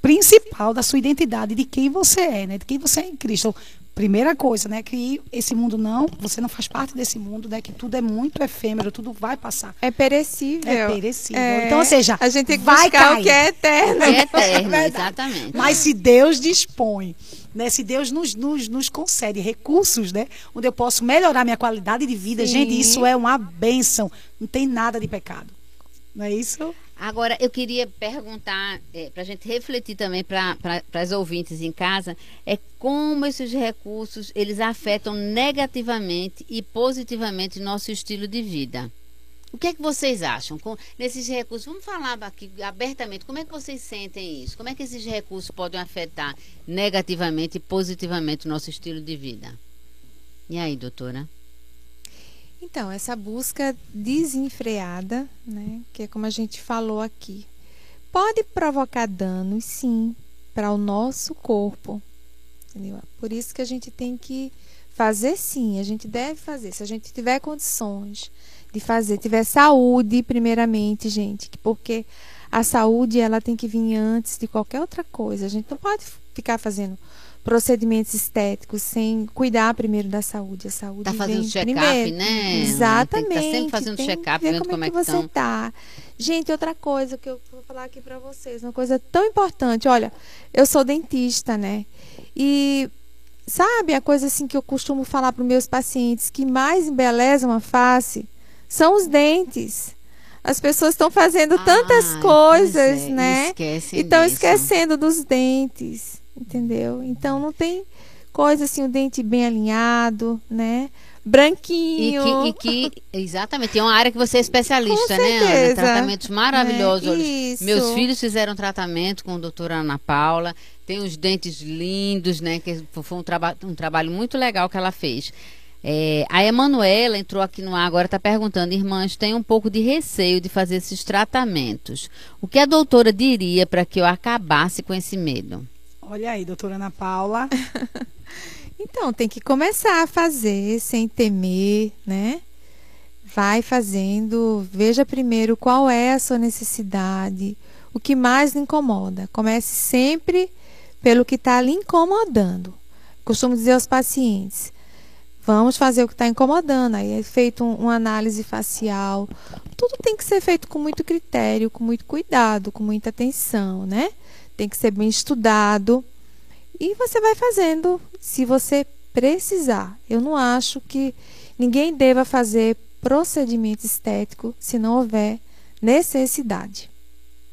principal da sua identidade, de quem você é, né? De quem você é em Cristo. Primeira coisa, né? Que esse mundo não, você não faz parte desse mundo, né? Que tudo é muito efêmero, tudo vai passar. É perecível. É perecível. É, então, ou seja, a gente tem que vai buscar cair. o que é eterno. É eterno, exatamente. Mas se Deus dispõe, né? Se Deus nos, nos, nos concede recursos, né? Onde eu posso melhorar minha qualidade de vida, Sim. gente, isso é uma bênção. Não tem nada de pecado. Não é isso? Agora, eu queria perguntar, é, para a gente refletir também para as ouvintes em casa, é como esses recursos, eles afetam negativamente e positivamente nosso estilo de vida. O que é que vocês acham com nesses recursos? Vamos falar aqui abertamente. Como é que vocês sentem isso? Como é que esses recursos podem afetar negativamente e positivamente o nosso estilo de vida? E aí, doutora? Então, essa busca desenfreada, né, que é como a gente falou aqui, pode provocar danos, sim, para o nosso corpo. Entendeu? Por isso que a gente tem que fazer sim, a gente deve fazer. Se a gente tiver condições de fazer, tiver saúde, primeiramente, gente, porque a saúde ela tem que vir antes de qualquer outra coisa. A gente não pode ficar fazendo procedimentos estéticos sem cuidar primeiro da saúde. A saúde Tá fazendo check-up, né? Exatamente. Tem que tá sempre fazendo check-up, vendo como, como é é que que você estão. tá. Gente, outra coisa que eu vou falar aqui para vocês, uma coisa tão importante. Olha, eu sou dentista, né? E sabe a coisa assim que eu costumo falar para os meus pacientes que mais embeleza uma face são os dentes. As pessoas estão fazendo tantas Ai, coisas, pois é, né? E estão esquecendo dos dentes, entendeu? Então não tem coisa assim, o dente bem alinhado, né? branquinho. E que, e que, exatamente, tem uma área que você é especialista, né, Ana? Tratamentos maravilhosos. É, Meus filhos fizeram tratamento com a doutora Ana Paula. Tem os dentes lindos, né? Que foi um, traba um trabalho muito legal que ela fez. É, a Emanuela entrou aqui no ar agora, está perguntando, irmãs, tem um pouco de receio de fazer esses tratamentos. O que a doutora diria para que eu acabasse com esse medo? Olha aí, doutora Ana Paula. então, tem que começar a fazer sem temer, né? Vai fazendo, veja primeiro qual é a sua necessidade, o que mais lhe incomoda. Comece sempre pelo que está lhe incomodando. Costumo dizer aos pacientes: vamos fazer o que está incomodando. Aí é feito um, uma análise facial. Tudo tem que ser feito com muito critério, com muito cuidado, com muita atenção, né? Tem que ser bem estudado. E você vai fazendo se você precisar. Eu não acho que ninguém deva fazer procedimento estético se não houver necessidade.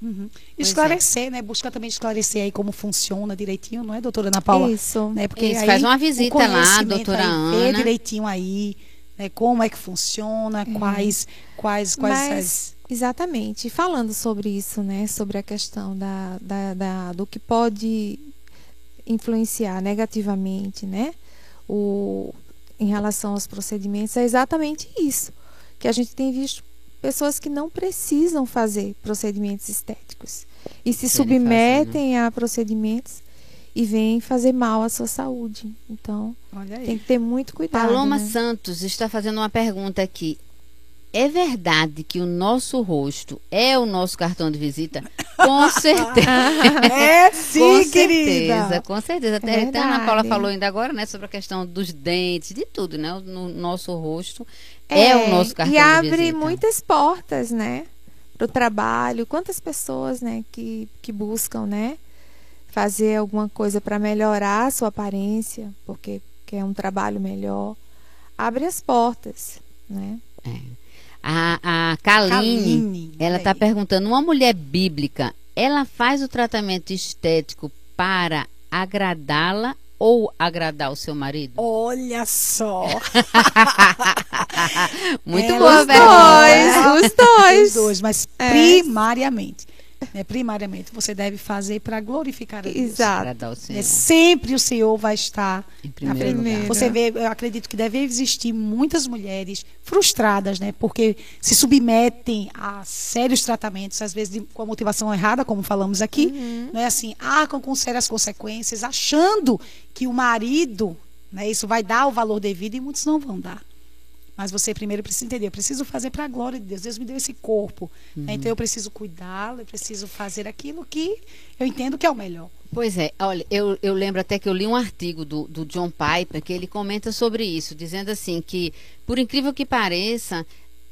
Uhum. Esclarecer, é. né? Buscar também esclarecer aí como funciona direitinho, não é, doutora Ana Paula? Isso. Né? Porque Isso, faz uma visita lá, doutora aí, Ana. Ver direitinho aí, né? Como é que funciona, é. quais, quais, quais. Mas, as... Exatamente. Falando sobre isso, né? Sobre a questão da, da, da, do que pode influenciar negativamente, né? O, em relação aos procedimentos, é exatamente isso que a gente tem visto pessoas que não precisam fazer procedimentos estéticos e se submetem a procedimentos e vêm fazer mal à sua saúde. Então, tem que ter muito cuidado. Paloma né? Santos está fazendo uma pergunta aqui. É verdade que o nosso rosto é o nosso cartão de visita? Com certeza. é sim, com querida. certeza, com certeza. Até, é até a Ana Paula falou ainda agora, né, sobre a questão dos dentes, de tudo, né? No nosso rosto é, é o nosso cartão E abre de visita. muitas portas, né? Para o trabalho. Quantas pessoas, né, que, que buscam, né? Fazer alguma coisa para melhorar a sua aparência, porque quer um trabalho melhor. Abre as portas, né? É. A, a Kaline, Kaline ela está perguntando: uma mulher bíblica, ela faz o tratamento estético para agradá-la ou agradar o seu marido? Olha só! Muito é, boa os dois, os dois. Os dois, mas é. primariamente né, primariamente você deve fazer para glorificar a Deus. Exato. É, sempre o Senhor vai estar em primeiro lugar. Você vê, eu acredito que deve existir muitas mulheres frustradas, né, porque se submetem a sérios tratamentos, às vezes de, com a motivação errada, como falamos aqui, uhum. não é assim, arcam com sérias consequências, achando que o marido, né, isso vai dar o valor devido e muitos não vão dar. Mas você primeiro precisa entender, eu preciso fazer para a glória de Deus. Deus me deu esse corpo. Né? Uhum. Né? Então eu preciso cuidá-lo, eu preciso fazer aquilo que eu entendo que é o melhor. Pois é, olha, eu, eu lembro até que eu li um artigo do, do John Piper que ele comenta sobre isso, dizendo assim que, por incrível que pareça,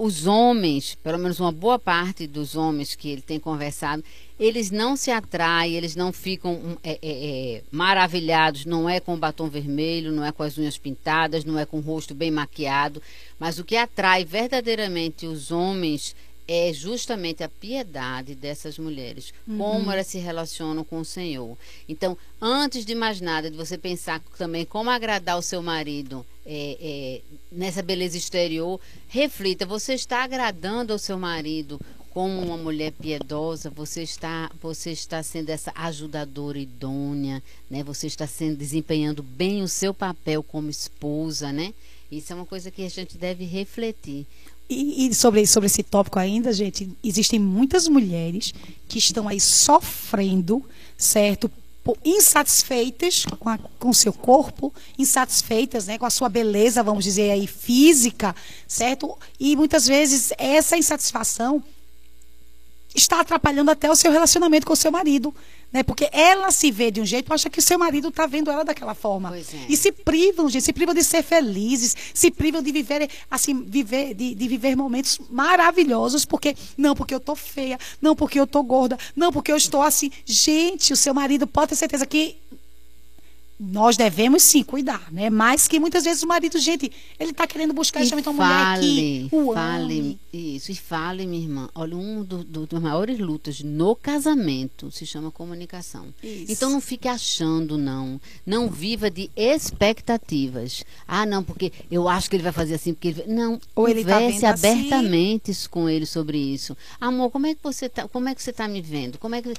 os homens, pelo menos uma boa parte dos homens que ele tem conversado, eles não se atraem, eles não ficam hum, é, é, é, maravilhados, não é com batom vermelho, não é com as unhas pintadas, não é com o rosto bem maquiado, mas o que atrai verdadeiramente os homens é justamente a piedade dessas mulheres, uhum. como elas se relacionam com o Senhor. Então, antes de mais nada, de você pensar também como agradar o seu marido é, é, nessa beleza exterior, reflita: você está agradando ao seu marido como uma mulher piedosa, você está, você está sendo essa ajudadora idônea, né? Você está sendo desempenhando bem o seu papel como esposa, né? Isso é uma coisa que a gente deve refletir. E, e, sobre, sobre esse tópico ainda, gente, existem muitas mulheres que estão aí sofrendo, certo? insatisfeitas com, a, com seu corpo, insatisfeitas né, com a sua beleza, vamos dizer aí, física, certo? E muitas vezes essa insatisfação está atrapalhando até o seu relacionamento com o seu marido. Né? Porque ela se vê de um jeito, acha que o seu marido está vendo ela daquela forma. É. E se privam, gente, se privam de ser felizes, se privam de viver, assim, viver, de, de viver momentos maravilhosos, porque, não, porque eu tô feia, não, porque eu tô gorda, não, porque eu estou assim. Gente, o seu marido pode ter certeza que nós devemos sim cuidar, né? Mas que muitas vezes o marido, gente, ele está querendo buscar justamente uma mulher que o fale, ame. Isso, e fale, minha irmã. Olha, um do, do, dos maiores lutas no casamento se chama comunicação. Isso. Então não fique achando, não. Não viva de expectativas. Ah, não, porque eu acho que ele vai fazer assim, porque ele... Não, Ou ele tá converse assim. abertamente com ele sobre isso. Amor, como é que você tá, como é que você tá me vendo? Como é que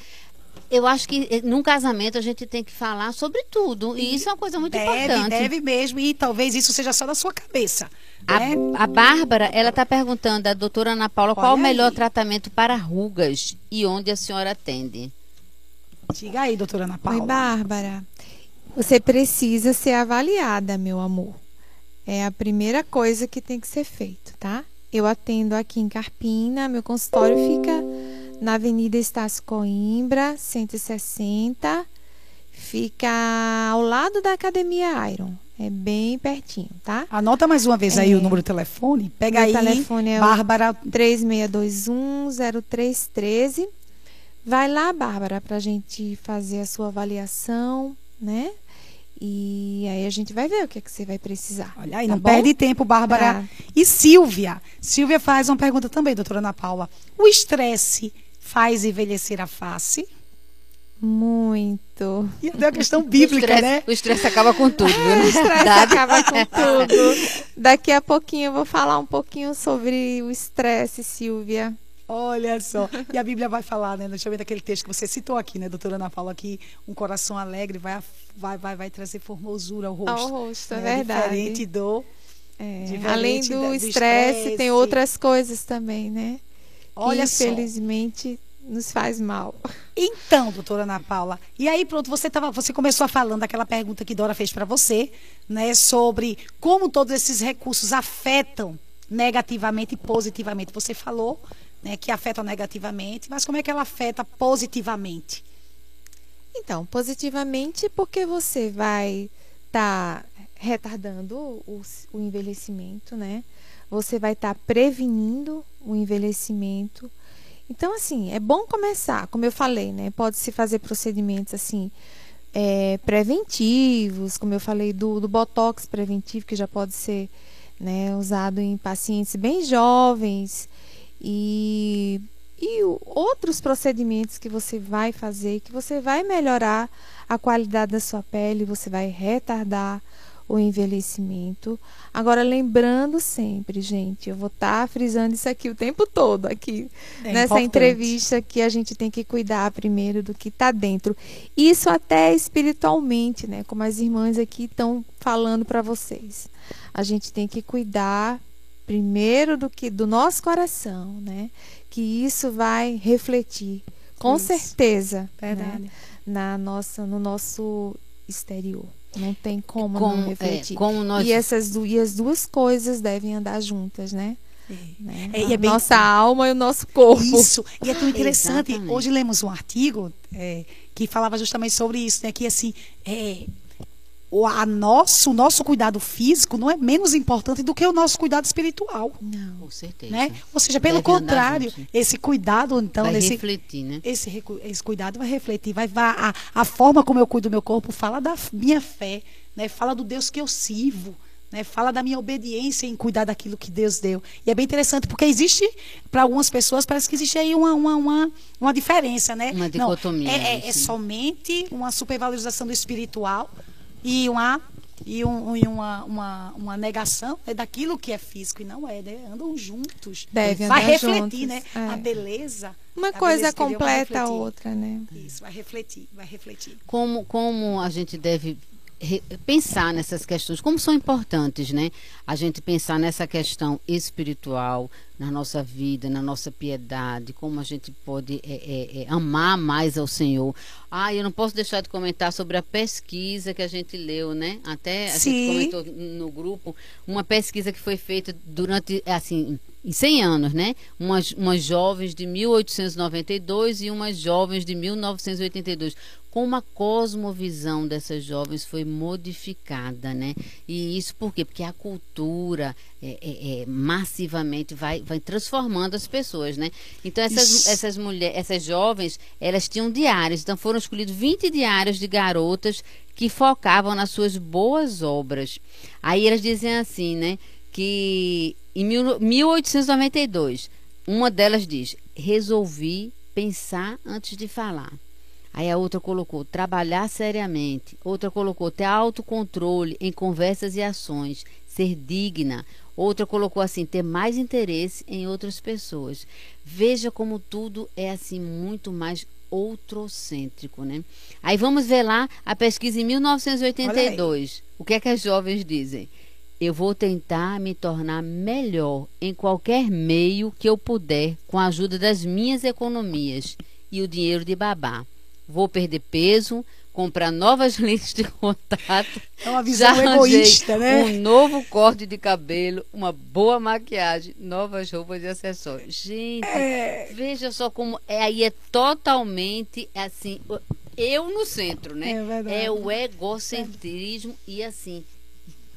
eu acho que eh, num casamento a gente tem que falar sobre tudo. E, isso é uma coisa muito deve, importante. Deve mesmo, e talvez isso seja só da sua cabeça. A, né? a Bárbara, ela está perguntando à doutora Ana Paula qual Olha o melhor aí. tratamento para rugas e onde a senhora atende. Diga aí, doutora Ana Paula. Oi, Bárbara. Você precisa ser avaliada, meu amor. É a primeira coisa que tem que ser feito, tá? Eu atendo aqui em Carpina, meu consultório fica na Avenida Estácio Coimbra, 160. Fica ao lado da Academia Iron. É bem pertinho, tá? Anota mais uma vez aí É. o número do telefone. Pega Meu aí, telefone é o Bárbara. 3621-0313. Vai lá, Bárbara, para a gente fazer a sua avaliação, né? E aí a gente vai ver o que, é que você vai precisar. Olha aí, tá não bom? perde tempo, Bárbara. Tá. E Silvia. Silvia faz uma pergunta também, doutora Ana Paula. O estresse faz envelhecer a face? Muito. E até a questão bíblica, o estresse, né? O estresse acaba com tudo, viu? O estresse acaba com tudo. Daqui a pouquinho eu vou falar um pouquinho sobre o estresse, Silvia. Olha só. E a Bíblia vai falar, né? Deixa eu ver daquele texto que você citou aqui, né, doutora Ana Paula, que um coração alegre vai, vai, vai, vai trazer formosura ao rosto. Ao rosto, é né? verdade. Diferente do. É, Diferente além do estresse. tem outras coisas também, né? Olha só. infelizmente, nos faz mal. Então, doutora Ana Paula, e aí pronto, você tava, você começou a falando daquela pergunta que Dora fez para você, né, sobre como todos esses recursos afetam negativamente e positivamente. Você falou, né, que afetam negativamente, mas como é que ela afeta positivamente? Então, positivamente, porque você vai estar retardando o, o envelhecimento, né? Você vai estar prevenindo o envelhecimento. Então, assim, é bom começar, como eu falei, né? Pode-se fazer procedimentos assim é, preventivos, como eu falei do, do botox preventivo, que já pode ser né, usado em pacientes bem jovens e, e outros procedimentos que você vai fazer, que você vai melhorar a qualidade da sua pele, você vai retardar o envelhecimento. Agora, lembrando sempre, gente, eu vou estar frisando isso aqui o tempo todo, aqui É nessa importante. entrevista, que a gente tem que cuidar primeiro do que está dentro. Isso até espiritualmente, né? Como as irmãs aqui estão falando para vocês. A gente tem que cuidar primeiro do que do nosso coração, né? Que isso vai refletir, com Isso. certeza, né? na nossa, no nosso exterior. Não tem como, Como, não é, refletir. como nós E essas e as duas coisas devem andar juntas, né? É. né? É, e é a bem- nossa alma e o nosso corpo. Isso. E é tão interessante. Exatamente. Hoje lemos um artigo é, que falava justamente sobre isso, né? Que assim, é, a nosso, o nosso cuidado físico não é menos importante do que o nosso cuidado espiritual. Não. Com certeza. Né? Ou seja, pelo Deve contrário, esse cuidado, então, Vai desse, refletir, né? esse, esse cuidado vai refletir, vai, vai a, a forma como eu cuido do meu corpo fala da minha fé, né? Fala do Deus que eu sirvo, né? Fala da minha obediência em cuidar daquilo que Deus deu. E é bem interessante porque existe para algumas pessoas parece que existe aí uma uma, uma, uma diferença, né? Uma Não, dicotomia, é, é- é né? somente uma supervalorização do espiritual e uma e, um- e uma, uma, uma negação né, daquilo que é físico e não é, né? Andam juntos. Deve vai andar refletir, juntos, né? é. A beleza. Uma a coisa beleza completa a outra, né? Isso, vai refletir, vai refletir. como, como a gente deve pensar nessas questões, como são importantes, né? A gente pensar nessa questão espiritual na nossa vida, na nossa piedade, como a gente pode é, é, é, amar mais ao Senhor. Ah, eu não posso deixar de comentar sobre a pesquisa que a gente leu, né? Até a Sim. gente comentou no grupo uma pesquisa que foi feita durante, assim, em 100 anos, né? Umas, umas jovens de 1892 e umas jovens de 1982. Como a cosmovisão dessas jovens foi modificada, né? E isso por quê? Porque a cultura é, é, é, massivamente vai, vai transformando as pessoas, né? Então essas, essas mulheres, essas jovens, elas tinham diários, então foram escolhidos 20 diários de garotas que focavam nas suas boas obras. Aí elas dizem assim, né? Que em 1892, uma delas diz: resolvi pensar antes de falar. Aí a outra colocou trabalhar seriamente. Outra colocou ter autocontrole em conversas e ações, ser digna. Outra colocou assim ter mais interesse em outras pessoas. Veja como tudo é assim muito mais outrocêntrico, né? Aí vamos ver lá a pesquisa em 1982. O que é que as jovens dizem? Eu vou tentar me tornar melhor em qualquer meio que eu puder com a ajuda das minhas economias e o dinheiro de babá vou perder peso, comprar novas lentes de contato. É uma visão egoísta, né? Um novo corte de cabelo, uma boa maquiagem, novas roupas e acessórios. Gente, é... veja só como é, aí é totalmente assim, eu no centro, né? É, verdade. é o egocentrismo e assim,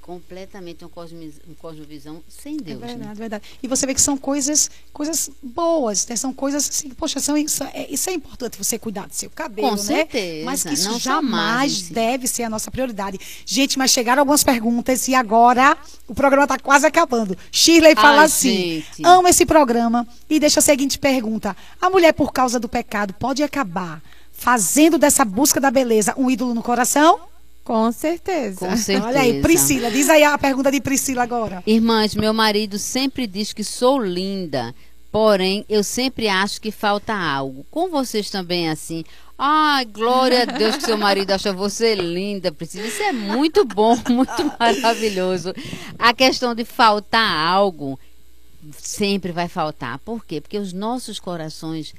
completamente uma, uma cosmovisão sem Deus. É verdade, né? verdade. E você vê que são coisas, coisas boas, né? São coisas assim, poxa, são, isso, é, isso é importante você cuidar do seu cabelo, Com né? certeza. Mas que isso Não jamais deve ser a nossa prioridade. Gente, mas chegaram algumas perguntas e agora o programa está quase acabando. Shirley fala Ai, assim: gente. amo esse programa e deixa a seguinte pergunta: a mulher, por causa do pecado, pode acabar fazendo dessa busca da beleza um ídolo no coração? Com certeza. Com certeza. Olha aí, Priscila, diz aí a pergunta de Priscila agora. Irmãs, meu marido sempre diz que sou linda, porém eu sempre acho que falta algo. Com vocês também é assim. Ai, glória a Deus que seu marido acha você linda, Priscila. Isso é muito bom, muito maravilhoso. A questão de faltar algo sempre vai faltar. Por quê? Porque os nossos corações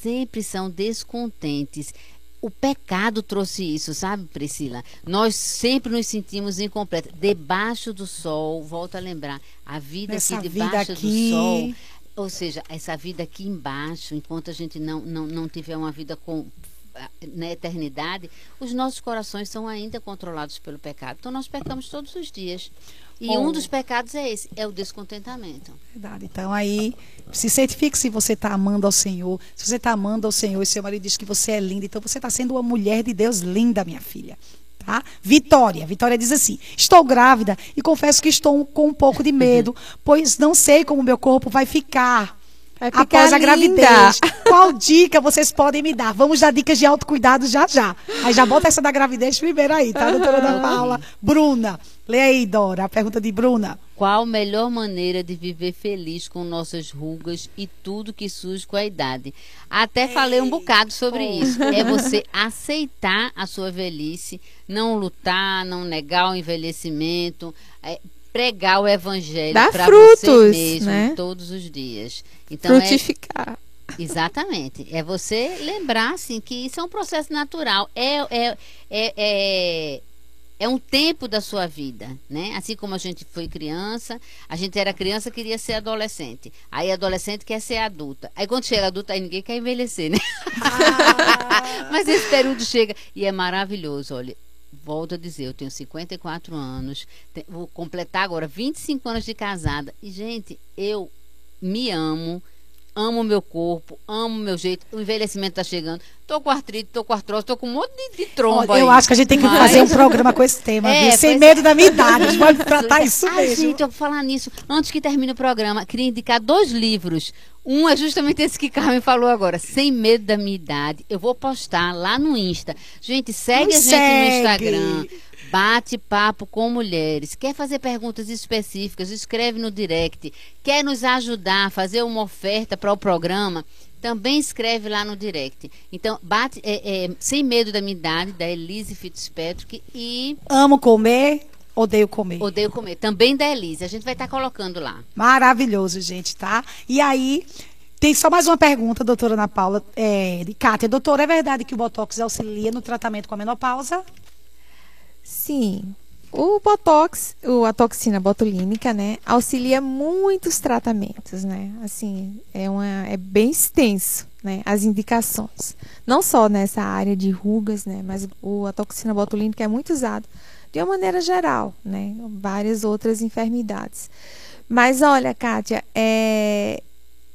sempre são descontentes o pecado trouxe isso, sabe, Priscila? Nós sempre nos sentimos incompletos. Debaixo do sol, volto a lembrar, a vida Essa aqui vida debaixo aqui... do sol. Ou seja, essa vida aqui embaixo, enquanto a gente não, não, não tiver uma vida com na eternidade, os nossos corações são ainda controlados pelo pecado. Então nós pecamos todos os dias. E um dos pecados é esse, é o descontentamento. Verdade. Então aí, se certifique se você está amando ao Senhor. Se você está amando ao Senhor e seu marido diz que você é linda, então você está sendo uma mulher de Deus linda, minha filha. Tá? Vitória. Vitória diz assim: Estou grávida e confesso que estou com um pouco de medo, pois não sei como meu corpo vai ficar. Vai ficar Após a linda. gravidez, qual dica vocês podem me dar? Vamos dar dicas de autocuidado já já. Aí já bota essa da gravidez primeiro aí, tá, doutora Ana Paula? Bruna, lê aí, Dora, a pergunta de Bruna. Qual a melhor maneira de viver feliz com nossas rugas e tudo que surge com a idade? Até falei um bocado sobre isso. É você aceitar a sua velhice, não lutar, não negar o envelhecimento, é pregar o evangelho para você frutos, mesmo né? todos os dias. Então é Frutificar. Exatamente. É você lembrar assim, que isso é um processo natural. É, é, é, é, é um tempo da sua vida, né? Assim como a gente foi criança, a gente era criança queria ser adolescente. Aí adolescente quer ser adulta. Aí quando chega adulta, aí ninguém quer envelhecer, né? Mas esse período chega e é maravilhoso, olha. Volto a dizer, eu tenho 54 anos, vou completar agora 25 anos de casada. E, gente, eu me amo, amo meu corpo, amo meu jeito. O envelhecimento tá chegando. Tô com artrite, tô com artrose, tô com um monte de, de trombo Olha, eu acho que a gente tem que Mas- fazer um programa com esse tema, É? Sem pois medo da minha idade. A gente pode tratar isso Ai, mesmo. gente, eu vou falar nisso. Antes que termine o programa, queria indicar dois livros. Um é justamente esse que Carmen falou agora, Sem Medo da Minha Idade. Eu vou postar lá no Insta. Gente, segue Nos a gente segue. no Instagram. Bate papo com mulheres. Quer fazer perguntas específicas? Escreve no direct. Quer nos ajudar a fazer uma oferta para o programa? Também escreve lá no direct. Então, bate é, é, Sem Medo da Minha Idade, da Elise Fitzpatrick e Amo comer, odeio comer. Odeio Comer, também da Elise. A gente vai estar colocando lá. Maravilhoso, gente, tá? E aí, tem só mais uma pergunta, doutora Ana Paula, é, de Kátia. Doutora, é verdade que o Botox auxilia no tratamento com a menopausa? Sim. o botox, o, a toxina botulínica, né, auxilia muitos tratamentos, né? Assim, é uma é bem extenso, né, as indicações. Não só nessa área de rugas, né, mas o, a toxina botulínica é muito usada de uma maneira geral, né, várias outras enfermidades. Mas olha, Kátia, é,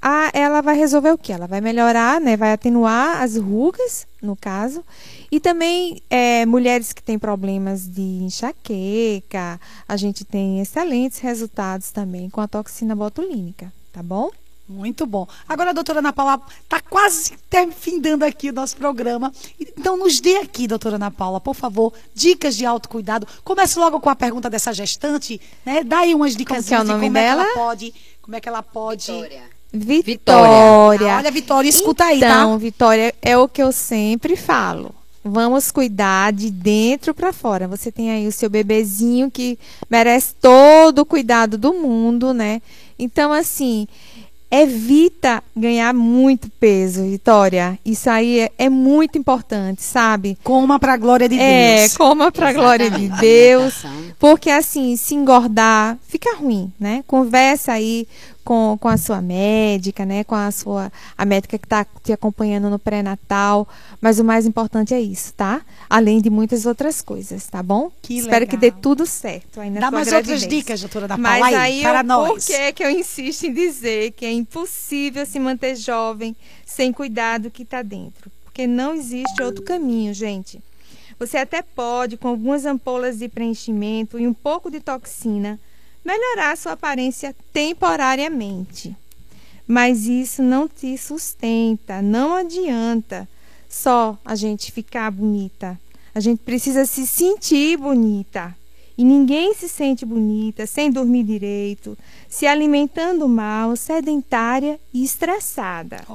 a, ela vai resolver o que? Ela vai melhorar, né? Vai atenuar as rugas, no caso. E também é, mulheres que têm problemas de enxaqueca, a gente tem excelentes resultados também com a toxina botulínica, tá bom? Muito bom. Agora doutora Ana Paula está quase findando aqui o nosso programa. Então, nos dê aqui, doutora Ana Paula, por favor, dicas de autocuidado. Comece logo com a pergunta dessa gestante, né? Dá aí umas dicas como, é o nome como dela? É que ela pode, como é que ela pode Vitória. Vitória. Ah, olha, Vitória, escuta aí, então, tá? Vitória, é o que eu sempre falo. Vamos cuidar de dentro para fora. Você tem aí o seu bebezinho que merece todo o cuidado do mundo, né? Então, assim, evita ganhar muito peso, Vitória. Isso aí é, é muito importante, sabe? Coma para a glória de É, Deus. coma para a glória de Deus. Porque assim, se engordar, fica ruim, né? Conversa aí com, com a sua médica, né? Com a sua a médica que está te acompanhando no pré-natal. Mas o mais importante é isso, tá? Além de muitas outras coisas, tá bom? Que Espero que legal. dê tudo certo aí na Dá mais gravidez. outras dicas, doutora Mas Paula, aí, para eu, nós. por que que eu insisto em dizer que é impossível se manter jovem sem cuidar do que está dentro? Porque não existe outro caminho, gente. Você até pode, com algumas ampolas de preenchimento e um pouco de toxina, melhorar sua aparência temporariamente. Mas isso não te sustenta, não adianta só a gente ficar bonita. A gente precisa se sentir bonita. E ninguém se sente bonita sem dormir direito, se alimentando mal, sedentária e estressada.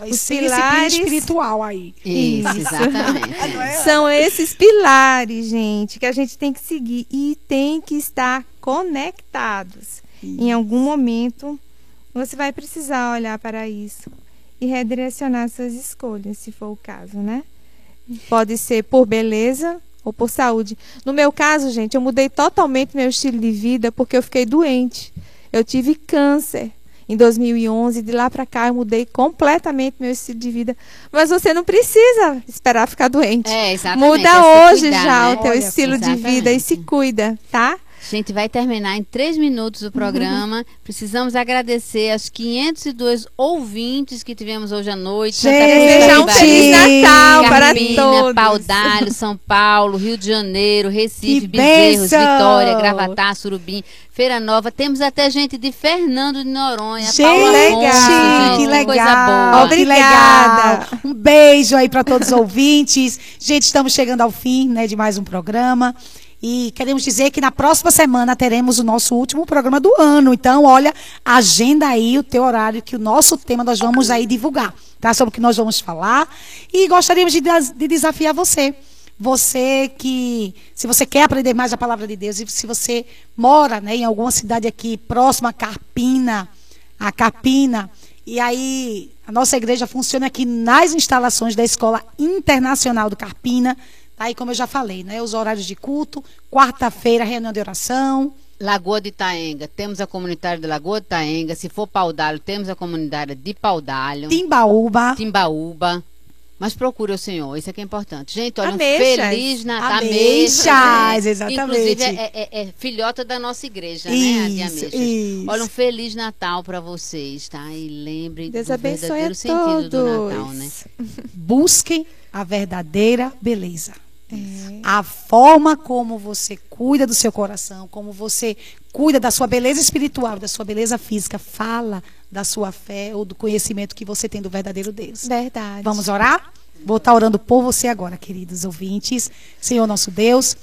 Ó, Os pilares- espiritual aí. Isso, Isso. exatamente. São esses pilares, gente, que a gente tem que seguir e tem que estar conectados. Em algum momento, você vai precisar olhar para isso e redirecionar suas escolhas, se for o caso, né? Pode ser por beleza ou por saúde. No meu caso, gente, eu mudei totalmente meu estilo de vida porque eu fiquei doente. Eu tive câncer em 2011, de lá para cá eu mudei completamente meu estilo de vida. Mas você não precisa esperar ficar doente. É, exatamente. Muda é hoje cuidar, já né? o teu Olha, estilo de vida e se cuida, tá? A gente vai terminar em três minutos o programa. Precisamos agradecer aos 502 ouvintes que tivemos hoje à noite. Desejar da um Feliz Natal para todos. Paudalho, São Paulo, Rio de Janeiro, Recife, Que Bezerros, bênção! Vitória, Gravatá, Surubim, Feira Nova. Temos até gente de Fernando de Noronha, Gente, Paula legal. Afonso, gente, que legal. coisa boa. Obrigada. Um beijo aí para todos os ouvintes. Gente, estamos chegando ao fim, né, de mais um programa. E queremos dizer que na próxima semana teremos o nosso último programa do ano. Então, olha, agenda aí o teu horário, que o nosso tema nós vamos aí divulgar, tá? Sobre o que nós vamos falar. E gostaríamos de, de desafiar você. Você que, se você quer aprender mais a palavra de Deus, e se você mora né, em alguma cidade aqui próxima a Carpina, a Capina. E aí, a nossa igreja funciona aqui nas instalações da Escola Internacional do Carpina. Tá Aí, como eu já falei, né? Os horários de culto, quarta-feira, reunião de oração. Lagoa de Itaenga, temos a comunitária de Lagoa de Itaenga. Se for Paudalho, temos a comunidade de Paudalho. Timbaúba. Timbaúba. Mas procure o Senhor, isso é que é importante. Gente, olha, um Ameixas. feliz Natal. Ameixas, exatamente. Inclusive, é, é- é filhota da nossa igreja, né? A de Isso, Ameixas. isso. Olha, um feliz Natal para vocês, tá? E lembrem Deus do verdadeiro a sentido do Natal, né? Busquem a verdadeira beleza. É. A forma como você cuida do seu coração, como você cuida da sua beleza espiritual, da sua beleza física, fala da sua fé ou do conhecimento que você tem do verdadeiro Deus. Verdade. Vamos orar? Vou estar orando por você agora, queridos ouvintes. Senhor nosso Deus,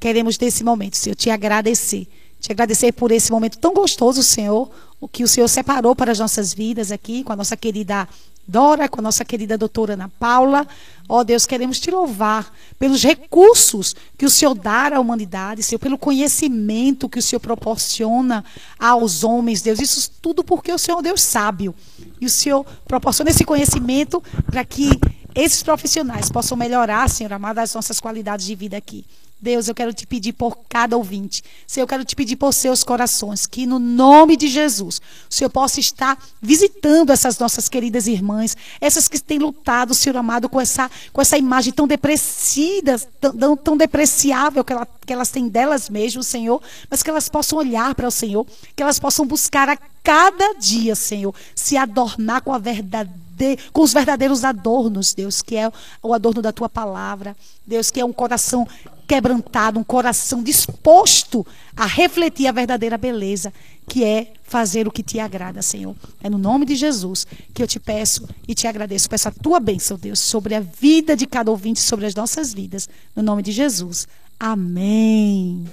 queremos nesse momento, Senhor, te agradecer. Te agradecer por esse momento tão gostoso, Senhor, o que o Senhor separou para as nossas vidas aqui, com a nossa querida Dora, com a nossa querida doutora Ana Paula. Ó Deus, queremos te louvar pelos recursos que o Senhor dá à humanidade, Senhor, pelo conhecimento que o Senhor proporciona aos homens, Deus. Isso tudo porque o Senhor é Deus sábio. E o Senhor proporciona esse conhecimento para que esses profissionais possam melhorar, Senhor amado, as nossas qualidades de vida aqui. Deus, eu quero te pedir por cada ouvinte. Senhor, eu quero te pedir por seus corações, que no nome de Jesus, o Senhor possa estar visitando essas nossas queridas irmãs, essas que têm lutado, Senhor amado, com essa, com essa imagem tão depressida, tão, tão depreciável que, ela, que elas têm delas mesmas, Senhor, mas que elas possam olhar para o Senhor, que elas possam buscar a cada dia, Senhor, se adornar com a verdade com os verdadeiros adornos, Deus, que é o adorno da tua palavra, Deus, que é um coração quebrantado, um coração disposto a refletir a verdadeira beleza, que é fazer o que te agrada, Senhor. É no nome de Jesus que eu te peço e te agradeço por essa tua bênção, Deus, sobre a vida de cada ouvinte, sobre as nossas vidas. No nome de Jesus. Amém.